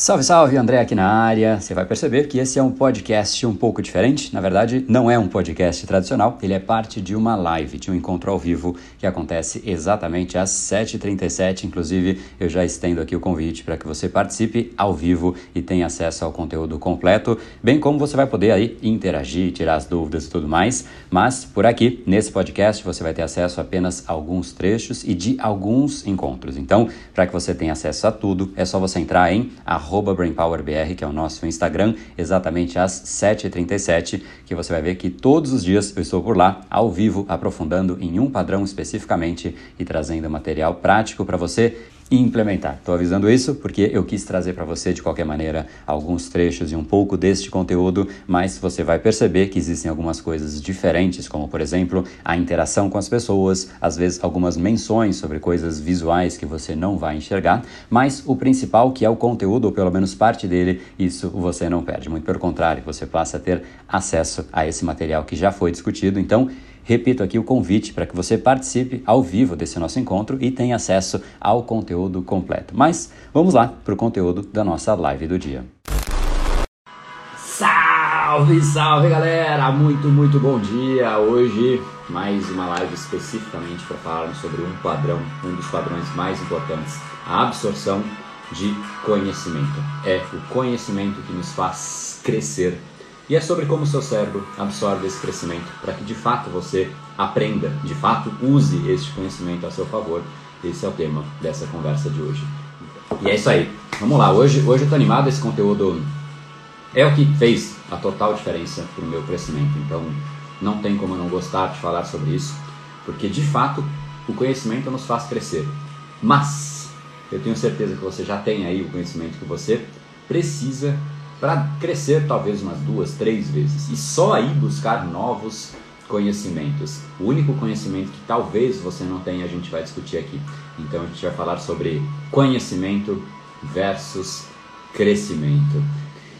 Salve, salve, André aqui na área. Você vai perceber que esse é um podcast um pouco diferente. Na verdade, não é um podcast tradicional, ele é parte de uma live, de um encontro ao vivo que acontece exatamente às 7h37. Inclusive, eu já estendo aqui o convite para que você participe ao vivo e tenha acesso ao conteúdo completo, bem como você vai poder aí interagir, tirar as dúvidas e tudo mais. Mas por aqui, nesse podcast, você vai ter acesso a apenas a alguns trechos e de alguns encontros. Então, para que você tenha acesso a tudo, é só você entrar em BrainPowerBR, que é o nosso Instagram, exatamente às 7h37, que você vai ver que todos os dias eu estou por lá, ao vivo, aprofundando em um padrão especificamente e trazendo material prático para você implementar. Estou avisando isso porque eu quis trazer para você de qualquer maneira alguns trechos e um pouco deste conteúdo, mas você vai perceber que existem algumas coisas diferentes, como por exemplo a interação com as pessoas, às vezes algumas menções sobre coisas visuais que você não vai enxergar, mas o principal que é o conteúdo, ou pelo menos parte dele, isso você não perde. Muito pelo contrário, você passa a ter acesso a esse material que já foi discutido. Então, Repito aqui o convite para que você participe ao vivo desse nosso encontro e tenha acesso ao conteúdo completo. Mas vamos lá para o conteúdo da nossa live do dia. Salve, salve galera! Muito, muito bom dia! Hoje mais uma live especificamente para falar sobre um padrão, um dos padrões mais importantes, a absorção de conhecimento. É o conhecimento que nos faz crescer e é sobre como o seu cérebro absorve esse crescimento para que de fato você aprenda, de fato use este conhecimento a seu favor. Esse é o tema dessa conversa de hoje. E é isso aí. Vamos lá. Hoje, hoje eu estou animado. Esse conteúdo é o que fez a total diferença para o meu crescimento. Então não tem como eu não gostar de falar sobre isso, porque de fato o conhecimento nos faz crescer. Mas eu tenho certeza que você já tem aí o conhecimento que você precisa para crescer talvez umas duas, três vezes e só aí buscar novos conhecimentos. O único conhecimento que talvez você não tenha, a gente vai discutir aqui. Então a gente vai falar sobre conhecimento versus crescimento.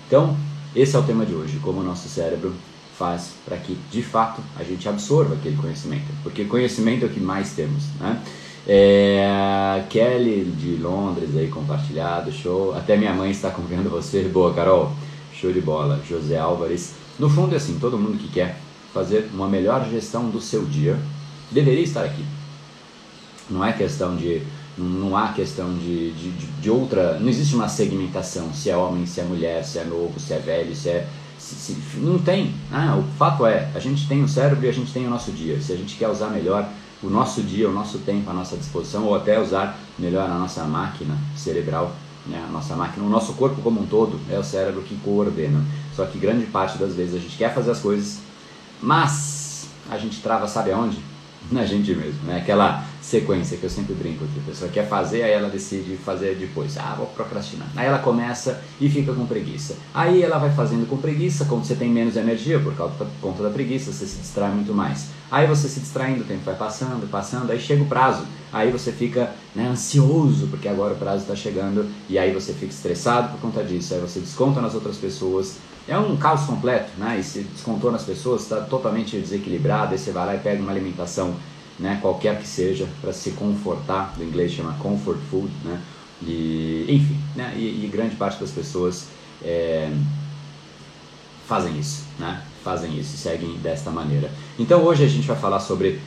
Então, esse é o tema de hoje, como o nosso cérebro faz para que de fato a gente absorva aquele conhecimento, porque conhecimento é o que mais temos, né? É, Kelly de Londres aí compartilhado, show. Até minha mãe está acompanhando você. Boa, Carol. Show de bola. José Álvares. No fundo é assim, todo mundo que quer fazer uma melhor gestão do seu dia deveria estar aqui. Não é questão de não há questão de, de, de, outra. Não existe uma segmentação se é homem, se é mulher, se é novo, se é velho, se é. Se, se, não tem. Ah, o fato é, a gente tem o cérebro e a gente tem o nosso dia. Se a gente quer usar melhor o nosso dia, o nosso tempo à nossa disposição, ou até usar melhor a nossa máquina cerebral, né? a nossa máquina, o nosso corpo como um todo, é o cérebro que coordena. Só que grande parte das vezes a gente quer fazer as coisas, mas a gente trava, sabe aonde? Na gente mesmo, né? Aquela sequência que eu sempre brinco aqui. A pessoa quer fazer, aí ela decide fazer depois. Ah, vou procrastinar. Aí ela começa e fica com preguiça. Aí ela vai fazendo com preguiça, como você tem menos energia por causa por conta da preguiça, você se distrai muito mais. Aí você se distraindo, o tempo vai passando, passando, aí chega o prazo. Aí você fica né, ansioso, porque agora o prazo está chegando, e aí você fica estressado por conta disso. Aí você desconta nas outras pessoas. É um caos completo, né? E se descontou nas pessoas, está totalmente desequilibrado, aí você vai lá e pega uma alimentação né, qualquer que seja, para se confortar, do inglês chama comfort food, né, e, enfim, né, e, e grande parte das pessoas é, fazem isso, né, fazem isso, seguem desta maneira. Então hoje a gente vai falar sobre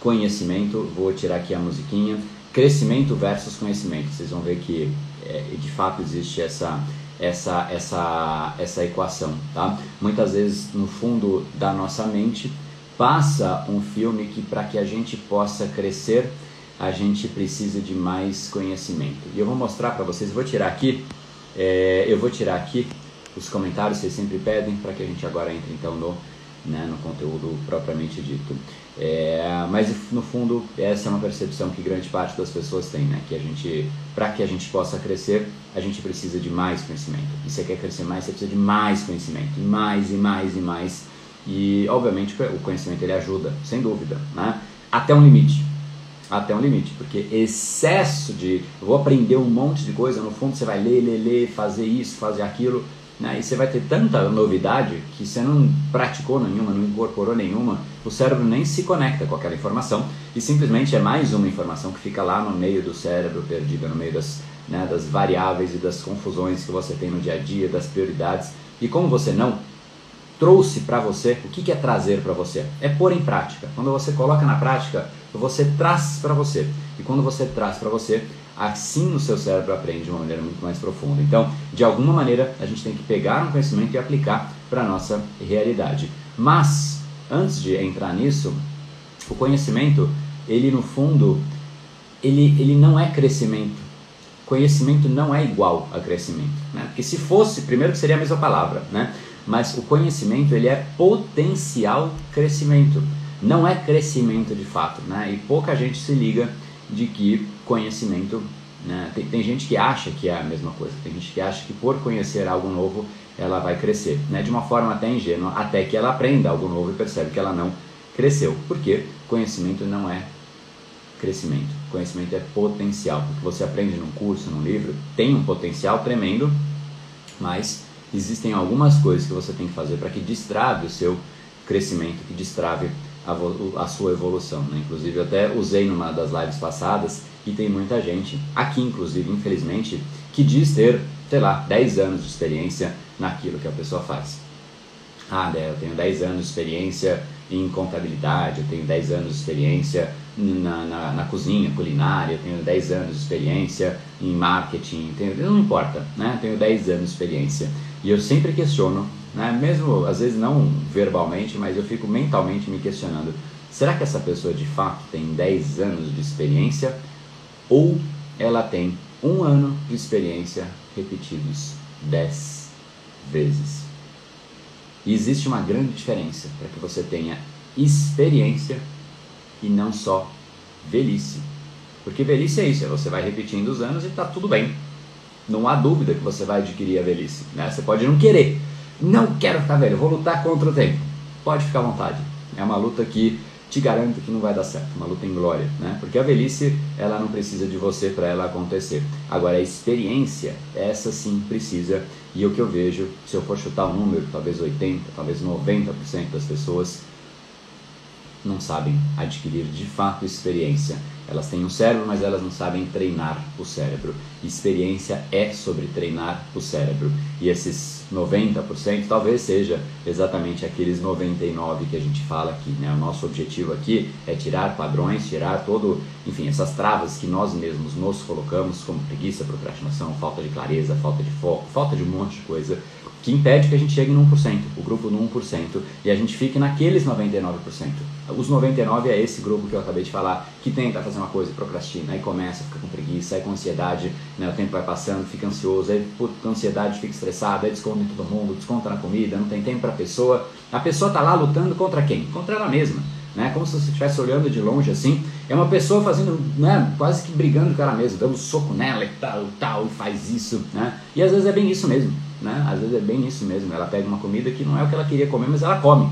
conhecimento, vou tirar aqui a musiquinha, crescimento versus conhecimento, vocês vão ver que é, de fato existe essa essa essa essa equação, tá? Muitas vezes no fundo da nossa mente passa um filme que para que a gente possa crescer, a gente precisa de mais conhecimento. E eu vou mostrar para vocês, vou tirar aqui, é, eu vou tirar aqui os comentários, vocês sempre pedem, para que a gente agora entre então no, né, no conteúdo propriamente dito. É, mas no fundo essa é uma percepção que grande parte das pessoas tem, né? Que a gente, para que a gente possa crescer, a gente precisa de mais conhecimento. E você quer crescer mais, você precisa de mais conhecimento, mais e mais e mais e, obviamente, o conhecimento ele ajuda, sem dúvida, né? até um limite. Até um limite, porque excesso de. Vou aprender um monte de coisa, no fundo você vai ler, ler, ler, fazer isso, fazer aquilo, né? e você vai ter tanta novidade que você não praticou nenhuma, não incorporou nenhuma, o cérebro nem se conecta com aquela informação e simplesmente é mais uma informação que fica lá no meio do cérebro, perdida no meio das, né, das variáveis e das confusões que você tem no dia a dia, das prioridades. E como você não trouxe para você, o que, que é trazer para você? É pôr em prática. Quando você coloca na prática, você traz para você. E quando você traz para você, assim o seu cérebro aprende de uma maneira muito mais profunda. Então, de alguma maneira, a gente tem que pegar um conhecimento e aplicar para a nossa realidade. Mas, antes de entrar nisso, o conhecimento, ele no fundo, ele, ele não é crescimento. Conhecimento não é igual a crescimento. Né? Porque se fosse, primeiro que seria a mesma palavra, né? mas o conhecimento ele é potencial crescimento, não é crescimento de fato. Né? E pouca gente se liga de que conhecimento. Né? Tem, tem, gente que acha que é a mesma coisa, tem gente que acha que por conhecer algo novo ela vai crescer, né? de uma forma até ingênua, até que ela aprenda algo novo e percebe que ela não cresceu. Porque conhecimento não é crescimento, conhecimento é potencial. O que você aprende num curso, num livro, tem um potencial tremendo, mas existem algumas coisas que você tem que fazer para que destrave o seu crescimento, que destrave a, a sua evolução. Né? Inclusive, eu até usei numa das lives passadas e tem muita gente, aqui inclusive, infelizmente, que diz ter, sei lá, 10 anos de experiência naquilo que a pessoa faz. Ah, né, eu tenho 10 anos de experiência em contabilidade, eu tenho 10 anos de experiência na, na, na, cozinha, culinária, eu tenho 10 anos de experiência em marketing, tenho, não importa, né? Eu tenho 10 anos de experiência. E eu sempre questiono né? mesmo às vezes não verbalmente, mas eu fico mentalmente me questionando: será que essa pessoa de fato tem 10 anos de experiência ou ela tem um ano de experiência repetidos 10 vezes? E existe uma grande diferença para que você tenha experiência e não só velhice. Porque velhice é isso, é você vai repetindo os anos e está tudo bem. Não há dúvida que você vai adquirir a velhice. Né? Você pode não querer, não quero ficar velho, vou lutar contra o tempo. Pode ficar à vontade. É uma luta que te garanto que não vai dar certo, uma luta em glória, né? Porque a velhice, ela não precisa de você para ela acontecer. Agora a experiência, essa sim precisa. E o que eu vejo, se eu for chutar um número, talvez 80, talvez 90% das pessoas não sabem adquirir de fato experiência. Elas têm um cérebro, mas elas não sabem treinar o cérebro. Experiência é sobre treinar o cérebro. E esses 90% talvez seja exatamente aqueles 99 que a gente fala aqui. Né? O nosso objetivo aqui é tirar padrões, tirar todo, enfim, essas travas que nós mesmos nos colocamos, como preguiça, procrastinação, falta de clareza, falta de foco, falta de um monte de coisa que impede que a gente chegue no 1%, o grupo no 1%, e a gente fique naqueles 99%. Os 99% é esse grupo que eu acabei de falar, que tenta fazer uma coisa e procrastina, aí começa, fica com preguiça, aí com ansiedade, né, o tempo vai passando, fica ansioso, aí com ansiedade fica estressado, aí desconta em todo mundo, desconta na comida, não tem tempo para a pessoa. A pessoa está lá lutando contra quem? Contra ela mesma. Né? Como se você estivesse olhando de longe assim, é uma pessoa fazendo, né, quase que brigando com ela mesma, dando soco nela e tal, tal, faz isso, né? E às vezes é bem isso mesmo né? Às vezes é bem isso mesmo. Ela pega uma comida que não é o que ela queria comer, mas ela come.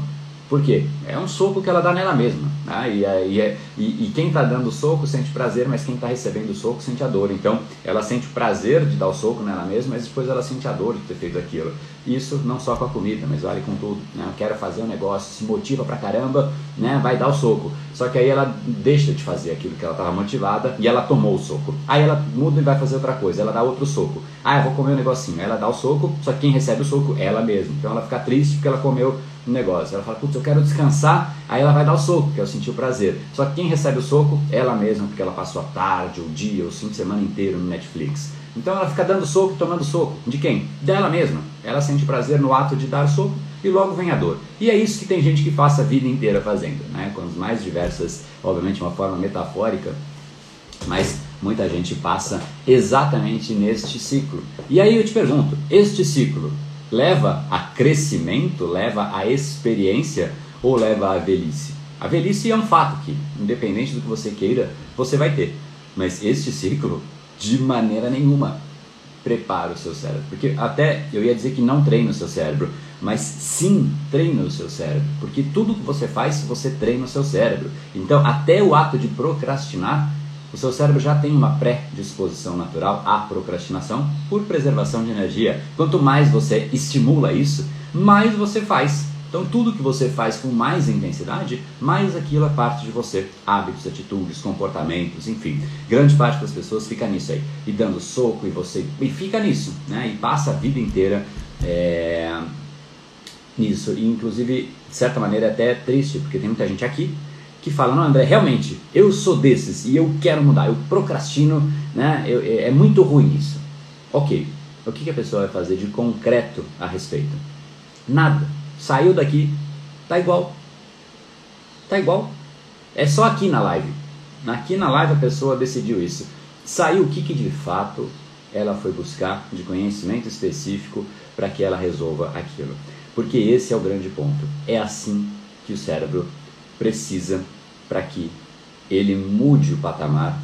Por quê? É um soco que ela dá nela mesma. Né? E, e, é, e, e, quem está dando o soco sente prazer, mas quem está recebendo o soco sente a dor. Então, ela sente o prazer de dar o soco nela mesma, mas depois ela sente a dor de ter feito aquilo. Isso não só com a comida, mas vale com tudo. Né? Quero fazer um negócio, se motiva pra caramba, né? vai dar o soco. Só que aí ela deixa de fazer aquilo que ela estava motivada e ela tomou o soco. Aí ela muda e vai fazer outra coisa, ela dá outro soco. Ah, eu vou comer um negocinho. Ela dá o soco, só que quem recebe o soco é ela mesma. Então ela fica triste porque ela comeu um negócio. Ela fala, putz, eu quero descansar, aí ela vai dar o soco, que é o sentir o prazer. Só que quem recebe o soco é ela mesma, porque ela passou a tarde, o dia, o fim de semana inteiro no Netflix. Então ela fica dando soco tomando soco. De quem? Dela mesma. Ela sente prazer no ato de dar soco e logo vem a dor. E é isso que tem gente que passa a vida inteira fazendo, né? Com as mais diversas, obviamente, uma forma metafórica, mas muita gente passa exatamente neste ciclo. E aí eu te pergunto, este ciclo leva a crescimento, leva a experiência ou leva a velhice? A velhice é um fato que, independente do que você queira, você vai ter. Mas este ciclo, de maneira nenhuma, prepara o seu cérebro. Porque até eu ia dizer que não treina o seu cérebro, mas sim treina o seu cérebro. Porque tudo que você faz, você treina o seu cérebro. Então, até o ato de procrastinar o seu cérebro já tem uma predisposição natural à procrastinação por preservação de energia. Quanto mais você estimula isso, mais você faz Então tudo que você faz com mais intensidade, mais aquilo é parte de você. Hábitos, atitudes, comportamentos, enfim. Grande parte das pessoas fica nisso aí. E dando soco e você. E fica nisso, né? E passa a vida inteira é, nisso. E inclusive, de certa maneira, é até triste, porque tem muita gente aqui que fala, não André, realmente, eu sou desses e eu quero mudar, eu procrastino, né? Eu, é, é muito ruim isso. Ok, o que, que a pessoa vai fazer de concreto a respeito? Nada. Saiu daqui, tá igual. Tá igual. É só aqui na live. Aqui na live a pessoa decidiu isso. Saiu o que, que de fato ela foi buscar de conhecimento específico para que ela resolva aquilo. Porque esse é o grande ponto. É assim que o cérebro precisa para que ele mude o patamar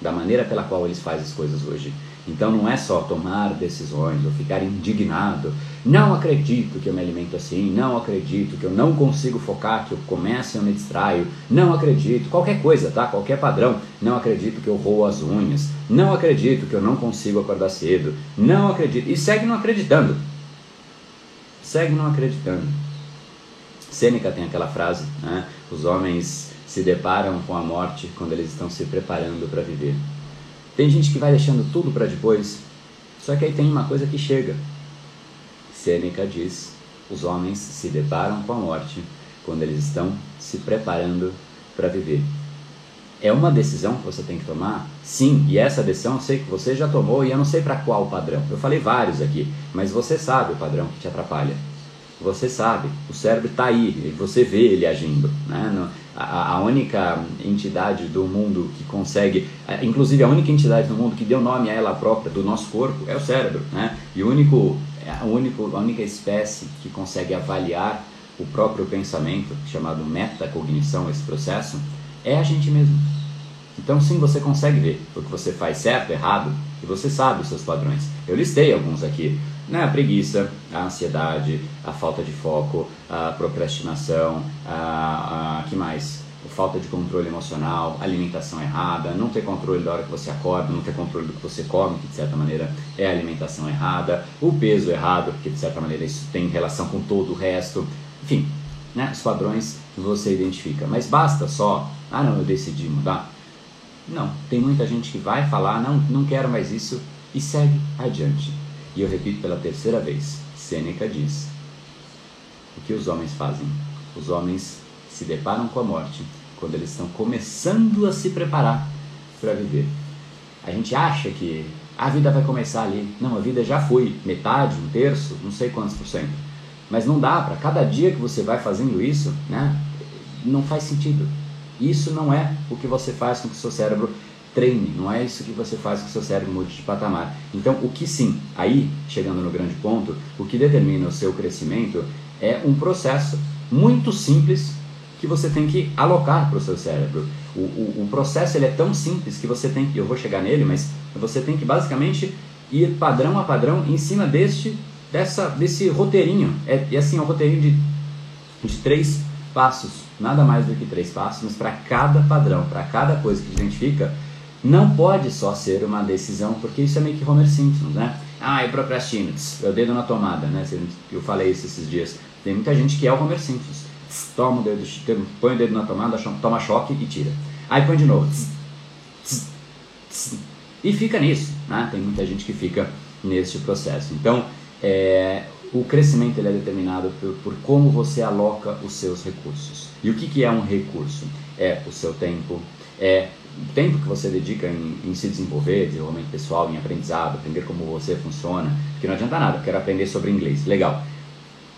da maneira pela qual ele faz as coisas hoje. Então não é só tomar decisões ou ficar indignado. Não acredito que eu me alimento assim, não acredito que eu não consigo focar, que eu começo e eu me distraio. Não acredito, qualquer coisa, tá? Qualquer padrão. Não acredito que eu roo as unhas. Não acredito que eu não consigo acordar cedo. Não acredito. E segue não acreditando. Segue não acreditando. Sêneca tem aquela frase, né? Os homens se deparam com a morte quando eles estão se preparando para viver. Tem gente que vai deixando tudo para depois, só que aí tem uma coisa que chega. Sêneca diz: os homens se deparam com a morte quando eles estão se preparando para viver. É uma decisão que você tem que tomar? Sim, e essa decisão eu sei que você já tomou e eu não sei para qual padrão. Eu falei vários aqui, mas você sabe o padrão que te atrapalha. Você sabe, o cérebro está aí, você vê ele agindo. Né? A, única entidade do mundo que consegue, inclusive a única entidade do mundo que deu nome a ela própria, do nosso corpo, é o cérebro. Né? E o único, a, único, a única espécie que consegue avaliar o próprio pensamento, chamado metacognição, esse processo, é a gente mesmo. Então, sim, você consegue ver o que você faz certo, errado, e você sabe os seus padrões. Eu listei alguns aqui né, a preguiça, a ansiedade, a falta de foco, a procrastinação, a, a que mais? Falta de controle emocional, alimentação errada, não ter controle da hora que você acorda, não ter controle do que você come, que de certa maneira é alimentação errada, o peso errado, que de certa maneira isso tem relação com todo o resto, enfim, né, os padrões que você identifica. Mas basta só, ah não, eu decidi mudar. Não, tem muita gente que vai falar, não, não quero mais isso e segue adiante. E eu repito pela terceira vez: Sêneca diz: O que os homens fazem? Os homens se deparam com a morte quando eles estão começando a se preparar para viver. A gente acha que a vida vai começar ali. Não, a vida já foi metade, um terço, não sei quantos por cento. Mas não dá para cada dia que você vai fazendo isso, né? Não faz sentido. Isso não é o que você faz com que o seu cérebro treine, não é isso que você faz com o seu cérebro mude de patamar. Então, o que sim, aí, chegando no grande ponto, o que determina o seu crescimento é um processo muito simples que você tem que alocar para o seu cérebro. O, o, o, processo ele é tão simples que você tem que, eu vou chegar nele, mas você tem que basicamente ir padrão a padrão em cima deste, dessa, desse roteirinho. É, e assim, é um roteirinho de, de três passos, nada mais do que três passos, mas para cada padrão, para cada coisa que identifica, não pode só ser uma decisão, porque isso é meio que Homer Simpson, né? Ah, eu procrastino, o dedo na tomada, né? Eu falei isso esses dias. Tem muita gente que é o Homer Simpson. Toma o dedo, põe o dedo na tomada, toma choque e tira. Aí põe de novo. E fica nisso, né? Tem muita gente que fica nesse processo. Então, é, o crescimento ele é determinado por, por, como você aloca os seus recursos. E o que, que é um recurso? É o seu tempo, é o tempo que você dedica em, em, se desenvolver, desenvolvimento pessoal, em aprendizado, aprender como você funciona, porque não adianta nada, quero aprender sobre inglês, legal.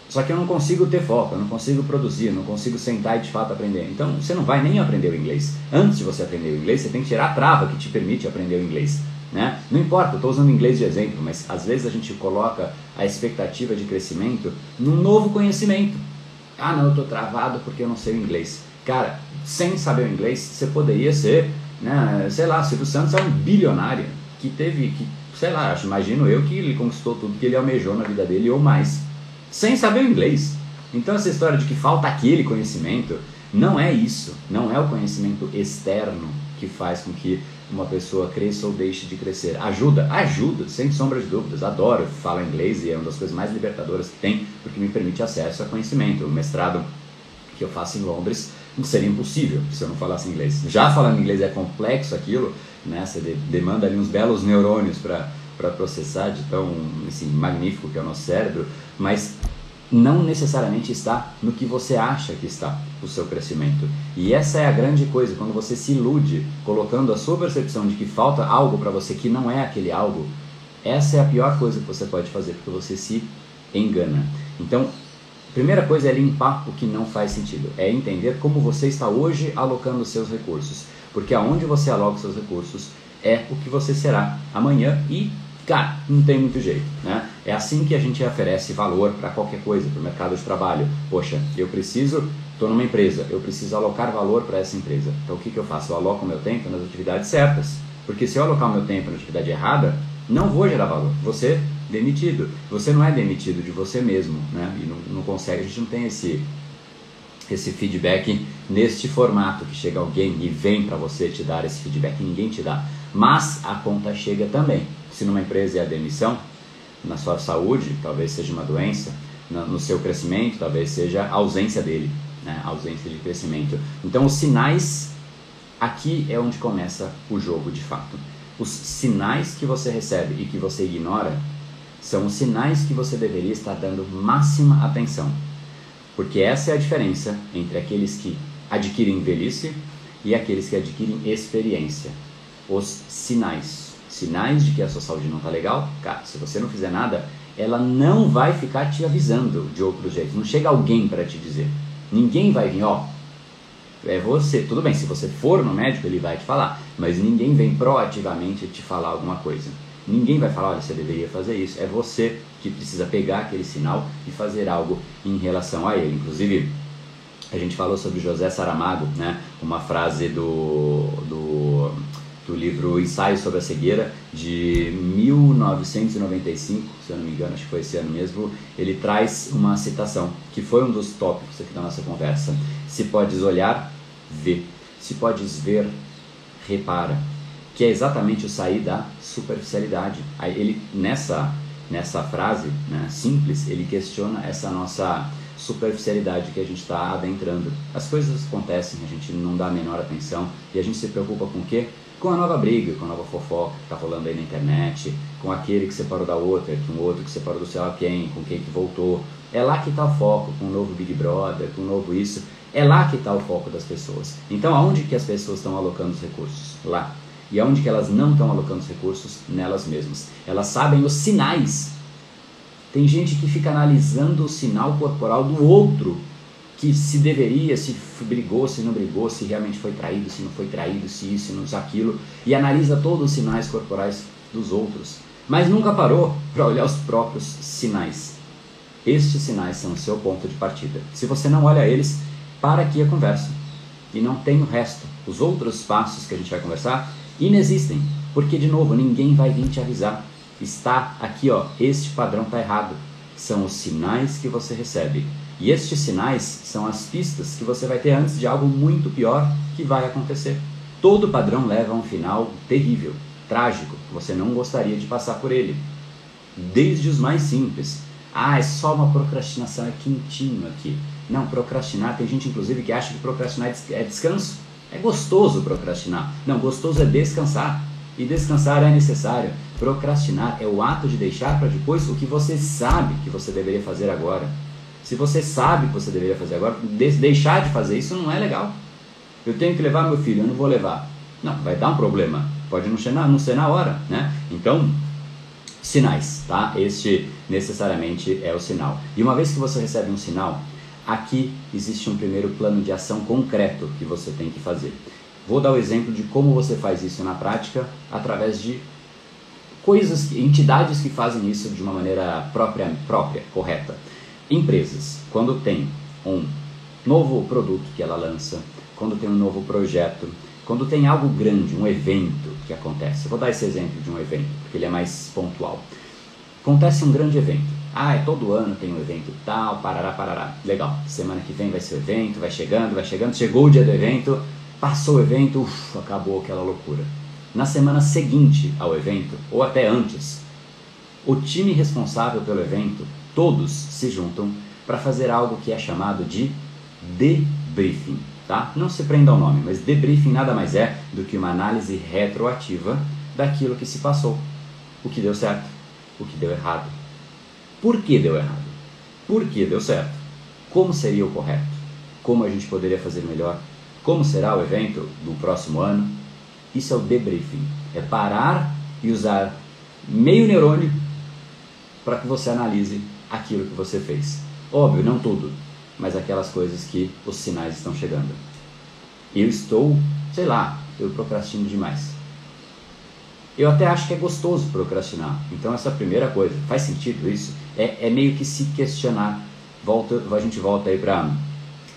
Só que eu não consigo ter foco, eu não consigo produzir, eu não consigo sentar e de fato aprender. Então você não vai nem aprender o inglês. Antes de você aprender o inglês, você tem que tirar a trava que te permite aprender o inglês. Né? Não importa, eu estou usando inglês de exemplo, mas às vezes a gente coloca a expectativa de crescimento num novo conhecimento. Ah, não, eu estou travado porque eu não sei o inglês. Cara, sem saber o inglês, você poderia ser né? Sei lá, Silvio Santos é um bilionário que teve, que, sei lá, imagino eu que ele conquistou tudo que ele almejou na vida dele ou mais, sem saber o inglês. Então essa história de que falta aquele conhecimento, não é isso, não é o conhecimento externo que faz com que uma pessoa cresça ou deixe de crescer? Ajuda? Ajuda, sem sombra de dúvidas. Adoro falar inglês e é uma das coisas mais libertadoras que tem, porque me permite acesso a conhecimento. O mestrado que eu faço em Londres seria impossível se eu não falasse inglês. Já falando inglês é complexo aquilo, né? Você demanda ali uns belos neurônios para processar de tão assim, magnífico que é o nosso cérebro, mas não necessariamente está no que você acha que está o seu crescimento. E essa é a grande coisa, quando você se ilude colocando a sua percepção de que falta algo para você que não é aquele algo, essa é a pior coisa que você pode fazer, porque você se engana. Então, a primeira coisa é limpar o que não faz sentido, é entender como você está hoje alocando os seus recursos, porque aonde você aloca os seus recursos é o que você será amanhã e Cara, não tem muito jeito, né? É assim que a gente oferece valor para qualquer coisa, para o mercado de trabalho. Poxa, eu preciso, estou numa empresa, eu preciso alocar valor para essa empresa. Então o que, que eu faço? Eu aloco meu tempo nas atividades certas. Porque se eu alocar meu tempo na atividade errada, não vou gerar valor. Você demitido. Você não é demitido de você mesmo, né? E não, não consegue, a gente não tem esse esse feedback neste formato que chega alguém e vem para você te dar esse feedback, ninguém te dá. Mas a conta chega também se numa empresa é a demissão, na sua saúde, talvez seja uma doença, no seu crescimento, talvez seja a ausência dele, né? a ausência de crescimento. Então, os sinais, aqui é onde começa o jogo de fato. Os sinais que você recebe e que você ignora são os sinais que você deveria estar dando máxima atenção. Porque essa é a diferença entre aqueles que adquirem velhice e aqueles que adquirem experiência. Os sinais sinais de que a sua saúde não está legal, cara, se você não fizer nada, ela não vai ficar te avisando de outro jeito. Não chega alguém para te dizer. Ninguém vai vir, ó. É você. Tudo bem, se você for no médico, ele vai te falar. Mas ninguém vem proativamente te falar alguma coisa. Ninguém vai falar, olha, você deveria fazer isso. É você que precisa pegar aquele sinal e fazer algo em relação a ele. Inclusive, a gente falou sobre José Saramago, né? Uma frase do, do do livro Ensaio sobre a Cegueira, de 1995, se eu não me engano, acho que foi esse ano mesmo, ele traz uma citação, que foi um dos tópicos aqui da nossa conversa. Se podes olhar, vê. Se podes ver, repara. Que é exatamente o sair da superficialidade. Aí ele, nessa, nessa frase né, simples, ele questiona essa nossa superficialidade que a gente está adentrando. As coisas acontecem, a gente não dá a menor atenção e a gente se preocupa com o quê? Com a nova briga, com a nova fofoca que está rolando aí na internet, com aquele que separou da outra, com o outro que separou do sei lá quem, com quem que voltou. É lá que está o foco, com o novo Big Brother, com o novo isso. É lá que está o foco das pessoas. Então, aonde que as pessoas estão alocando os recursos? Lá. E aonde que elas não estão alocando os recursos? Nelas mesmas. Elas sabem os sinais. Tem gente que fica analisando o sinal corporal do outro que se deveria, se brigou, se não brigou, se realmente foi traído, se não foi traído, se isso, se não aquilo, e analisa todos os sinais corporais dos outros, mas nunca parou para olhar os próprios sinais. Estes sinais são o seu ponto de partida. Se você não olha eles, para aqui a conversa. E não tem o resto. Os outros passos que a gente vai conversar inexistem, porque de novo ninguém vai vir te avisar. Está aqui, ó, este padrão está errado. São os sinais que você recebe e estes sinais são as pistas que você vai ter antes de algo muito pior que vai acontecer. Todo padrão leva a um final terrível, trágico, você não gostaria de passar por ele. Desde os mais simples. Ah, é só uma procrastinação, é quentinho aqui. Não, procrastinar, tem gente inclusive que acha que procrastinar é descanso. É gostoso procrastinar. Não, gostoso é descansar. E descansar é necessário. Procrastinar é o ato de deixar para depois o que você sabe que você deveria fazer agora. Se você sabe que você deveria fazer agora, deixar de fazer isso não é legal. Eu tenho que levar meu filho, eu não vou levar. Não, vai dar um problema. Pode não ser na, não ser na hora, né? Então, sinais, tá? Este necessariamente é o sinal. E uma vez que você recebe um sinal, aqui existe um primeiro plano de ação concreto que você tem que fazer. Vou dar o exemplo de como você faz isso na prática através de coisas, entidades que fazem isso de uma maneira própria, própria, correta. Empresas, quando tem um novo produto que ela lança, quando tem um novo projeto, quando tem algo grande, um evento que acontece. Eu vou dar esse exemplo de um evento, porque ele é mais pontual. Acontece um grande evento. Ah, é todo ano tem um evento tal, parará, parará. Legal. Semana que vem vai ser o evento, vai chegando, vai chegando. Chegou o dia do evento, passou o evento, acabou aquela loucura. na semana seguinte ao evento, ou até antes, o time responsável pelo evento, todos se juntam para fazer algo que é chamado de debriefing. Tá? Não se prenda ao nome, mas debriefing nada mais é do que uma análise retroativa daquilo que se passou. O que deu certo, o que deu errado. Por que deu errado? Por que deu certo? Como seria o correto? Como a gente poderia fazer melhor? Como será o evento do próximo ano? Isso é o debriefing. É parar e usar meio neurônio para que você analise aquilo que você fez. Óbvio, não tudo, mas aquelas coisas que os sinais estão chegando. Eu estou, sei lá, eu procrastino demais. Eu até acho que é gostoso procrastinar. Então essa primeira coisa, faz sentido isso? É, é meio que se questionar. Volta, a gente volta aí para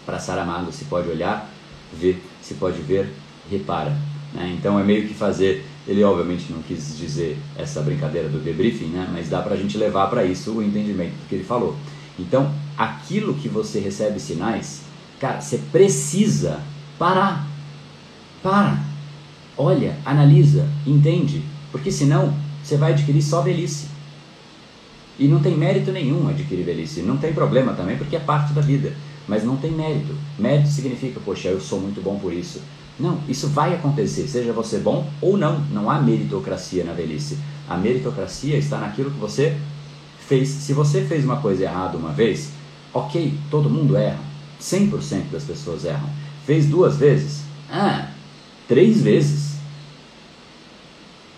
para Saramago, se pode olhar, ver, se pode ver, repara. Né? Então é meio que fazer. Ele obviamente não quis dizer essa brincadeira do debriefing, né? mas dá para a gente levar para isso o entendimento do que ele falou. Então, aquilo que você recebe sinais, cara, você precisa parar. Para. Olha, analisa, entende. Porque senão você vai adquirir só velhice. E não tem mérito nenhum adquirir velhice. Não tem problema também, porque é parte da vida. Mas não tem mérito. Mérito significa, poxa, eu sou muito bom por isso. Não, isso vai acontecer, seja você bom ou não. Não há meritocracia na velhice. A meritocracia está naquilo que você fez, se você fez uma coisa errada uma vez, ok, todo mundo erra. 100% das pessoas erram. Fez duas vezes? Ah, três vezes?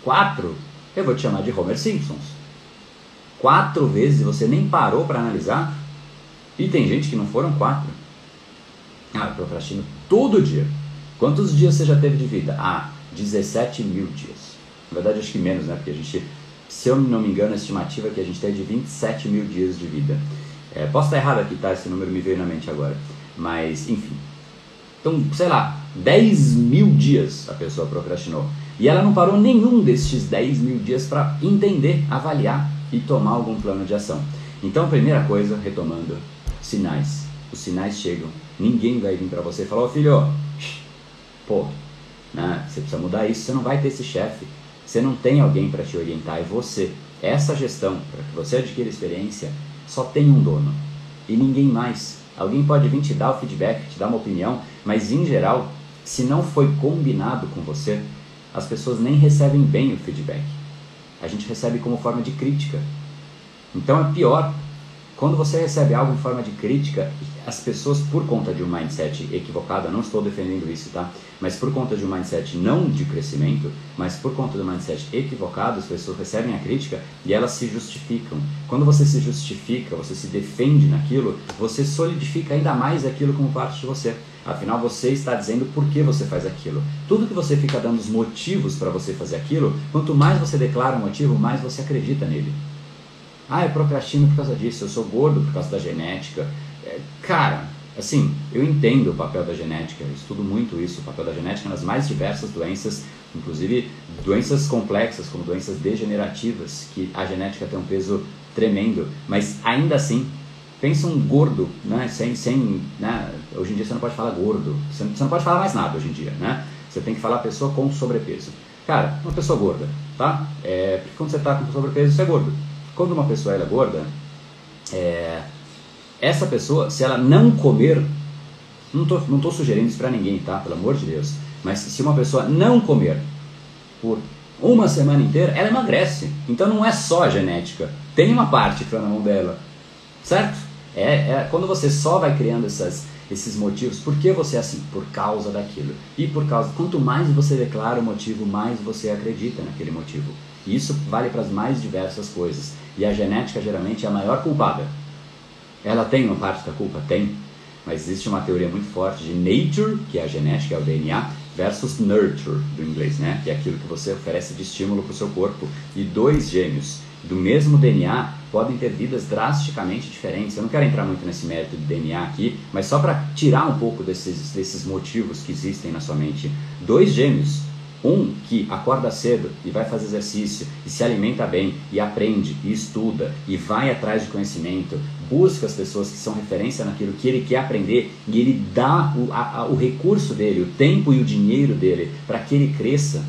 Quatro? Eu vou te chamar de Homer Simpsons. Quatro vezes você nem parou para analisar? E tem gente que não foram quatro. Ah, eu procrastino todo dia. Quantos dias você já teve de vida? Ah, 17 mil dias. Na verdade, acho que menos, né? Porque a gente se eu não me engano, a estimativa é que a gente tem de 27 mil dias de vida. É, posso estar errado aqui, tá? Esse número me veio na mente agora. Mas, enfim. Então, sei lá, 10 mil dias a pessoa procrastinou. E ela não parou nenhum destes 10 mil dias para entender, avaliar e tomar algum plano de ação. Então, primeira coisa, retomando, sinais. Os sinais chegam. Ninguém vai vir para você e falar, ô oh, filho, pô, né, você precisa mudar isso, você não vai ter esse chefe você não tem alguém para te orientar, é você. Essa gestão, para que você adquira experiência, só tem um dono e ninguém mais. Alguém pode vir te dar o feedback, te dar uma opinião, mas em geral, se não foi combinado com você, as pessoas nem recebem bem o feedback. A gente recebe como forma de crítica. Então é pior. Quando você recebe algo em forma de crítica, as pessoas, por conta de um mindset equivocado, não estou defendendo isso, tá? Mas por conta de um mindset não de crescimento, mas por conta do mindset equivocado, as pessoas recebem a crítica e elas se justificam. Quando você se justifica, você se defende naquilo, você solidifica ainda mais aquilo como parte de você. Afinal, você está dizendo por que você faz aquilo. Tudo que você fica dando os motivos para você fazer aquilo, quanto mais você declara o motivo, mais você acredita nele. Ah, eu procrastino por causa disso, eu sou gordo por causa da genética, é, cara, assim, eu entendo o papel da genética, estudo muito isso, o papel da genética nas mais diversas doenças, inclusive doenças complexas, como doenças degenerativas, que a genética tem um peso tremendo, mas ainda assim, pensa um gordo, né, sem, sem, né, hoje em dia você não pode falar gordo, você não, pode falar mais nada hoje em dia, né, você tem que falar pessoa com sobrepeso. Cara, uma pessoa gorda, tá? É, porque quando você está com sobrepeso, você é gordo. Quando uma pessoa é gorda, é, essa pessoa, se ela não comer, não estou não tô sugerindo isso para ninguém, tá? Pelo amor de Deus. Mas se uma pessoa não comer por uma semana inteira, ela emagrece. Então não é só a genética. Tem uma parte que está na mão dela. Certo? É, é quando você só vai criando essas, esses motivos. Por que você é assim? Por causa daquilo. E por causa. Quanto mais você declara o motivo, mais você acredita naquele motivo. E isso vale para as mais diversas coisas. E a genética geralmente é a maior culpada. Ela tem uma parte da culpa? Tem. Mas existe uma teoria muito forte de nature, que é a genética, é o DNA, versus nurture, do inglês, né? Que é aquilo que você oferece de estímulo para o seu corpo. E dois gêmeos do mesmo DNA podem ter vidas drasticamente diferentes. Eu não quero entrar muito nesse mérito de DNA aqui, mas só para tirar um pouco desses, desses motivos que existem na sua mente. Dois gêmeos um que acorda cedo e vai fazer exercício e se alimenta bem e aprende e estuda e vai atrás de conhecimento, busca as pessoas que são referência naquilo que ele quer aprender e ele dá o, a, o recurso dele, o tempo e o dinheiro dele para que ele cresça.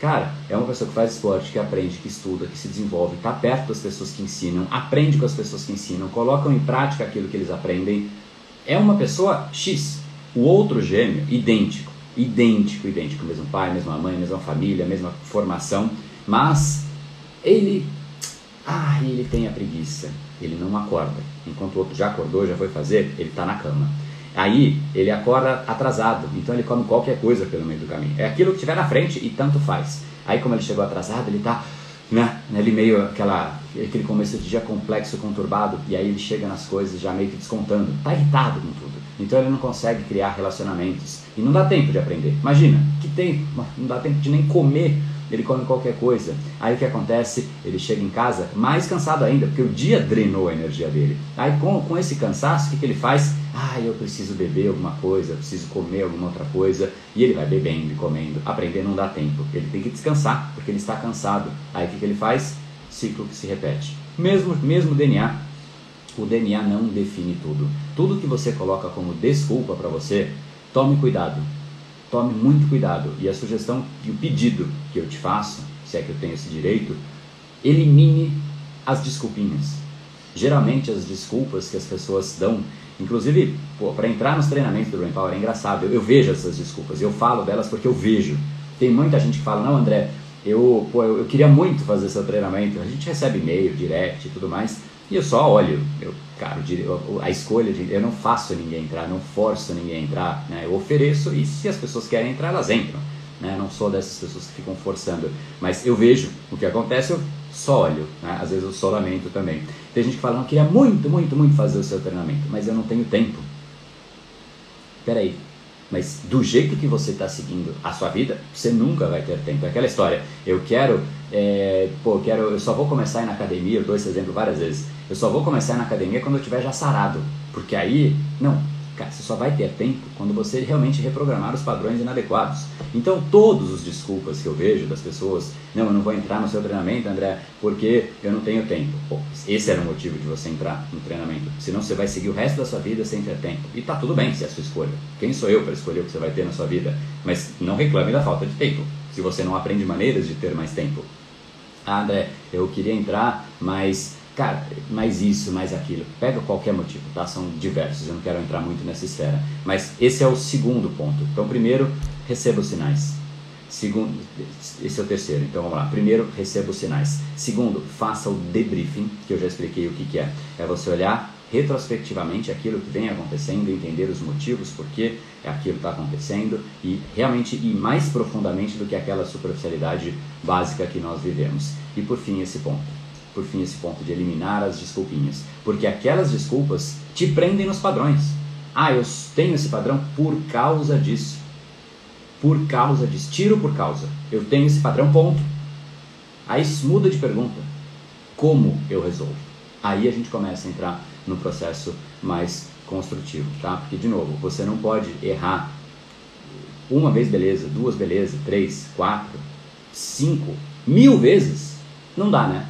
Cara, é uma pessoa que faz esporte, que aprende, que estuda, que se desenvolve, está perto das pessoas que ensinam, aprende com as pessoas que ensinam, colocam em prática aquilo que eles aprendem. É uma pessoa X. O outro gêmeo, idêntico, idêntico, idêntico, mesmo pai, mesma mãe, mesma família, mesma formação, mas ele, ah, ele tem a preguiça, ele não acorda. Enquanto o outro já acordou, já foi fazer, ele está na cama. Aí ele acorda atrasado, então ele come qualquer coisa pelo meio do caminho. É aquilo que tiver na frente e tanto faz. Aí como ele chegou atrasado, ele está né, ele meio aquela, aquele começo de dia complexo, conturbado, e aí ele chega nas coisas já meio que descontando, está irritado com tudo. Então ele não consegue criar relacionamentos e não dá tempo de aprender. Imagina, que tem, não dá tempo de nem comer ele come qualquer coisa. Aí o que acontece? Ele chega em casa mais cansado ainda, porque o dia drenou a energia dele. Aí com, com esse cansaço, o que, que ele faz? Ah, eu preciso beber alguma coisa, preciso comer alguma outra coisa. E ele vai bebendo e comendo. Aprender não dá tempo. Ele tem que descansar, porque ele está cansado. Aí o que, que ele faz? Ciclo que se repete. Mesmo, mesmo DNA, o DNA não define tudo. Tudo que você coloca como desculpa para você, tome cuidado tome muito cuidado. E a sugestão e o pedido que eu te faço, se é que eu tenho esse direito, elimine as desculpinhas. Geralmente as desculpas que as pessoas dão, inclusive para entrar nos treinamentos do Brain Power é engraçado, eu, eu vejo essas desculpas, eu falo delas porque eu vejo. Tem muita gente que fala, não André, eu, pô, eu, eu queria muito fazer seu treinamento, a gente recebe e-mail, direct e tudo mais, e eu só olho, eu, cara, a escolha de. Eu não faço ninguém entrar, não forço ninguém entrar, né? eu ofereço e se as pessoas querem entrar, elas entram. Né? Eu não sou dessas pessoas que ficam forçando, mas eu vejo o que acontece, eu só olho, né? às vezes eu só lamento também. Tem gente que fala, não, eu queria muito, muito, muito fazer o seu treinamento, mas eu não tenho tempo. Peraí, mas do jeito que você está seguindo a sua vida, você nunca vai ter tempo. É aquela história, eu quero, é, pô, eu quero, eu só vou começar na academia, eu dou esse exemplo várias vezes. Eu só vou começar na academia quando eu estiver já sarado. Porque aí, não, cara, você só vai ter tempo quando você realmente reprogramar os padrões inadequados. Então, todos os desculpas que eu vejo das pessoas, não, eu não vou entrar no seu treinamento, André, porque eu não tenho tempo. Pô, esse era o motivo de você entrar no treinamento. Senão você vai seguir o resto da sua vida sem ter tempo. E tá tudo bem se é a sua escolha. Quem sou eu para escolher o que você vai ter na sua vida? Mas não reclame da falta de tempo. Se você não aprende maneiras de ter mais tempo. Ah, André, eu queria entrar, mas cara, mais isso, mais aquilo. Pega qualquer motivo, tá? São diversos, eu não quero entrar muito nessa esfera. Mas esse é o segundo ponto. Então, primeiro, receba os sinais. Segundo, esse é o terceiro. Então, vamos lá. Primeiro, receba os sinais. Segundo, faça o debriefing, que eu já expliquei o que, que é. É você olhar retrospectivamente aquilo que vem acontecendo, entender os motivos, por que aquilo está acontecendo e realmente ir mais profundamente do que aquela superficialidade básica que nós vivemos. E por fim, esse ponto por fim, esse ponto de eliminar as desculpinhas. Porque aquelas desculpas te prendem nos padrões. Ah, eu tenho esse padrão por causa disso. Por causa disso. Tiro por causa. Eu tenho esse padrão, ponto. Aí muda de pergunta. Como eu resolvo? Aí a gente começa a entrar no processo mais construtivo, tá? Porque, de novo, você não pode errar uma vez, beleza, duas, beleza, três, quatro, cinco, mil vezes. Não dá, né?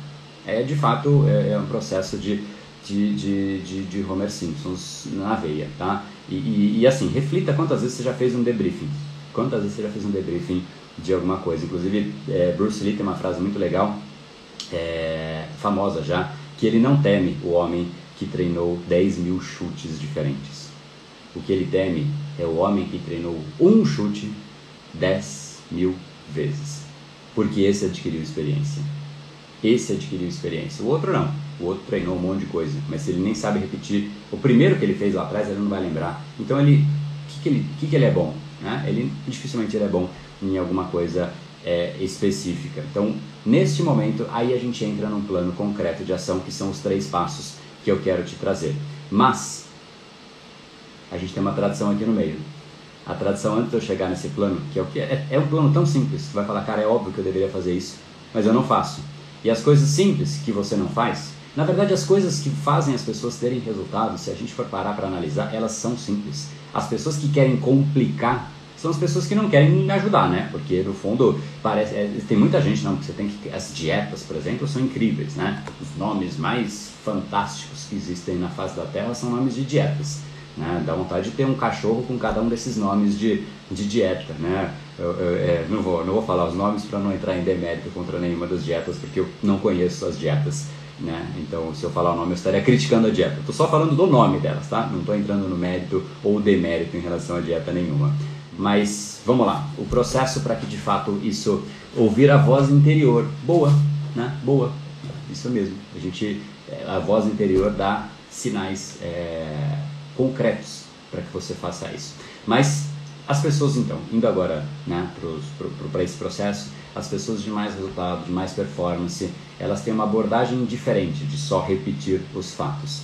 É de fato é, é um processo de, de, de, de, de, Homer Simpsons na veia, tá? E, e, e, assim, reflita quantas vezes você já fez um debriefing. Quantas vezes você já fez um debriefing de alguma coisa. Inclusive, é, Bruce Lee tem uma frase muito legal, é, famosa já, que ele não teme o homem que treinou 10 mil chutes diferentes. O que ele teme é o homem que treinou um chute 10 mil vezes. Porque esse adquiriu experiência. Esse adquiriu experiência. O outro não. O outro treinou um monte de coisa, mas se ele nem sabe repetir o primeiro que ele fez lá atrás, ele não vai lembrar. Então ele, o que, que, ele, que, que ele é bom? Né? Ele dificilmente ele é bom em alguma coisa é, específica. Então, neste momento, aí a gente entra num plano concreto de ação, que são os três passos que eu quero te trazer. Mas a gente tem uma tradição aqui no meio. A tradição antes de eu chegar nesse plano, que é o que é, é um plano tão simples, você vai falar, cara, é óbvio que eu deveria fazer isso, mas eu não faço. E as coisas simples que você não faz, na verdade, as coisas que fazem as pessoas terem resultados, se a gente for parar para analisar, elas são simples. As pessoas que querem complicar são as pessoas que não querem me ajudar, né? Porque no fundo parece é, tem muita gente não, você tem que as dietas, por exemplo, são incríveis, né? Os nomes mais fantásticos que existem na face da Terra são nomes de dietas. Né? Dá vontade de ter um cachorro com cada um desses nomes de, de dieta, né? Eu, é, não, vou, não vou falar os nomes para não entrar em demérito contra nenhuma das dietas, porque eu não conheço as dietas. Né? Então, se eu falar o nome, eu estaria criticando a dieta. Estou só falando do nome delas, tá? Não estou entrando no mérito ou demérito em relação à dieta nenhuma. Mas vamos lá, o processo para que de fato isso ouvir a voz interior, boa, né? Boa, isso mesmo. A gente, é, a voz interior dá sinais é, concretos para que você faça isso. Mas as pessoas então, indo agora né, para esse processo, as pessoas de mais resultado, de mais performance, elas têm uma abordagem diferente de só repetir os fatos.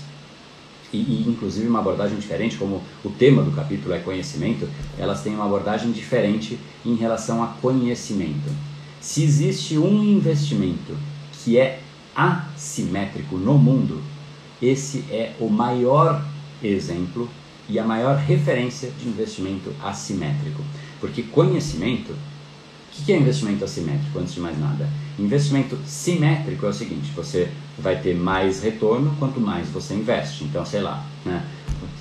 E, e, inclusive uma abordagem diferente, como o tema do capítulo é conhecimento, elas têm uma abordagem diferente em relação a conhecimento. Se existe um investimento que é assimétrico no mundo, esse é o maior exemplo e a maior referência de investimento assimétrico. Porque conhecimento, o que é investimento assimétrico, antes de mais nada? Investimento simétrico é o seguinte: você vai ter mais retorno quanto mais você investe. Então, sei lá, né?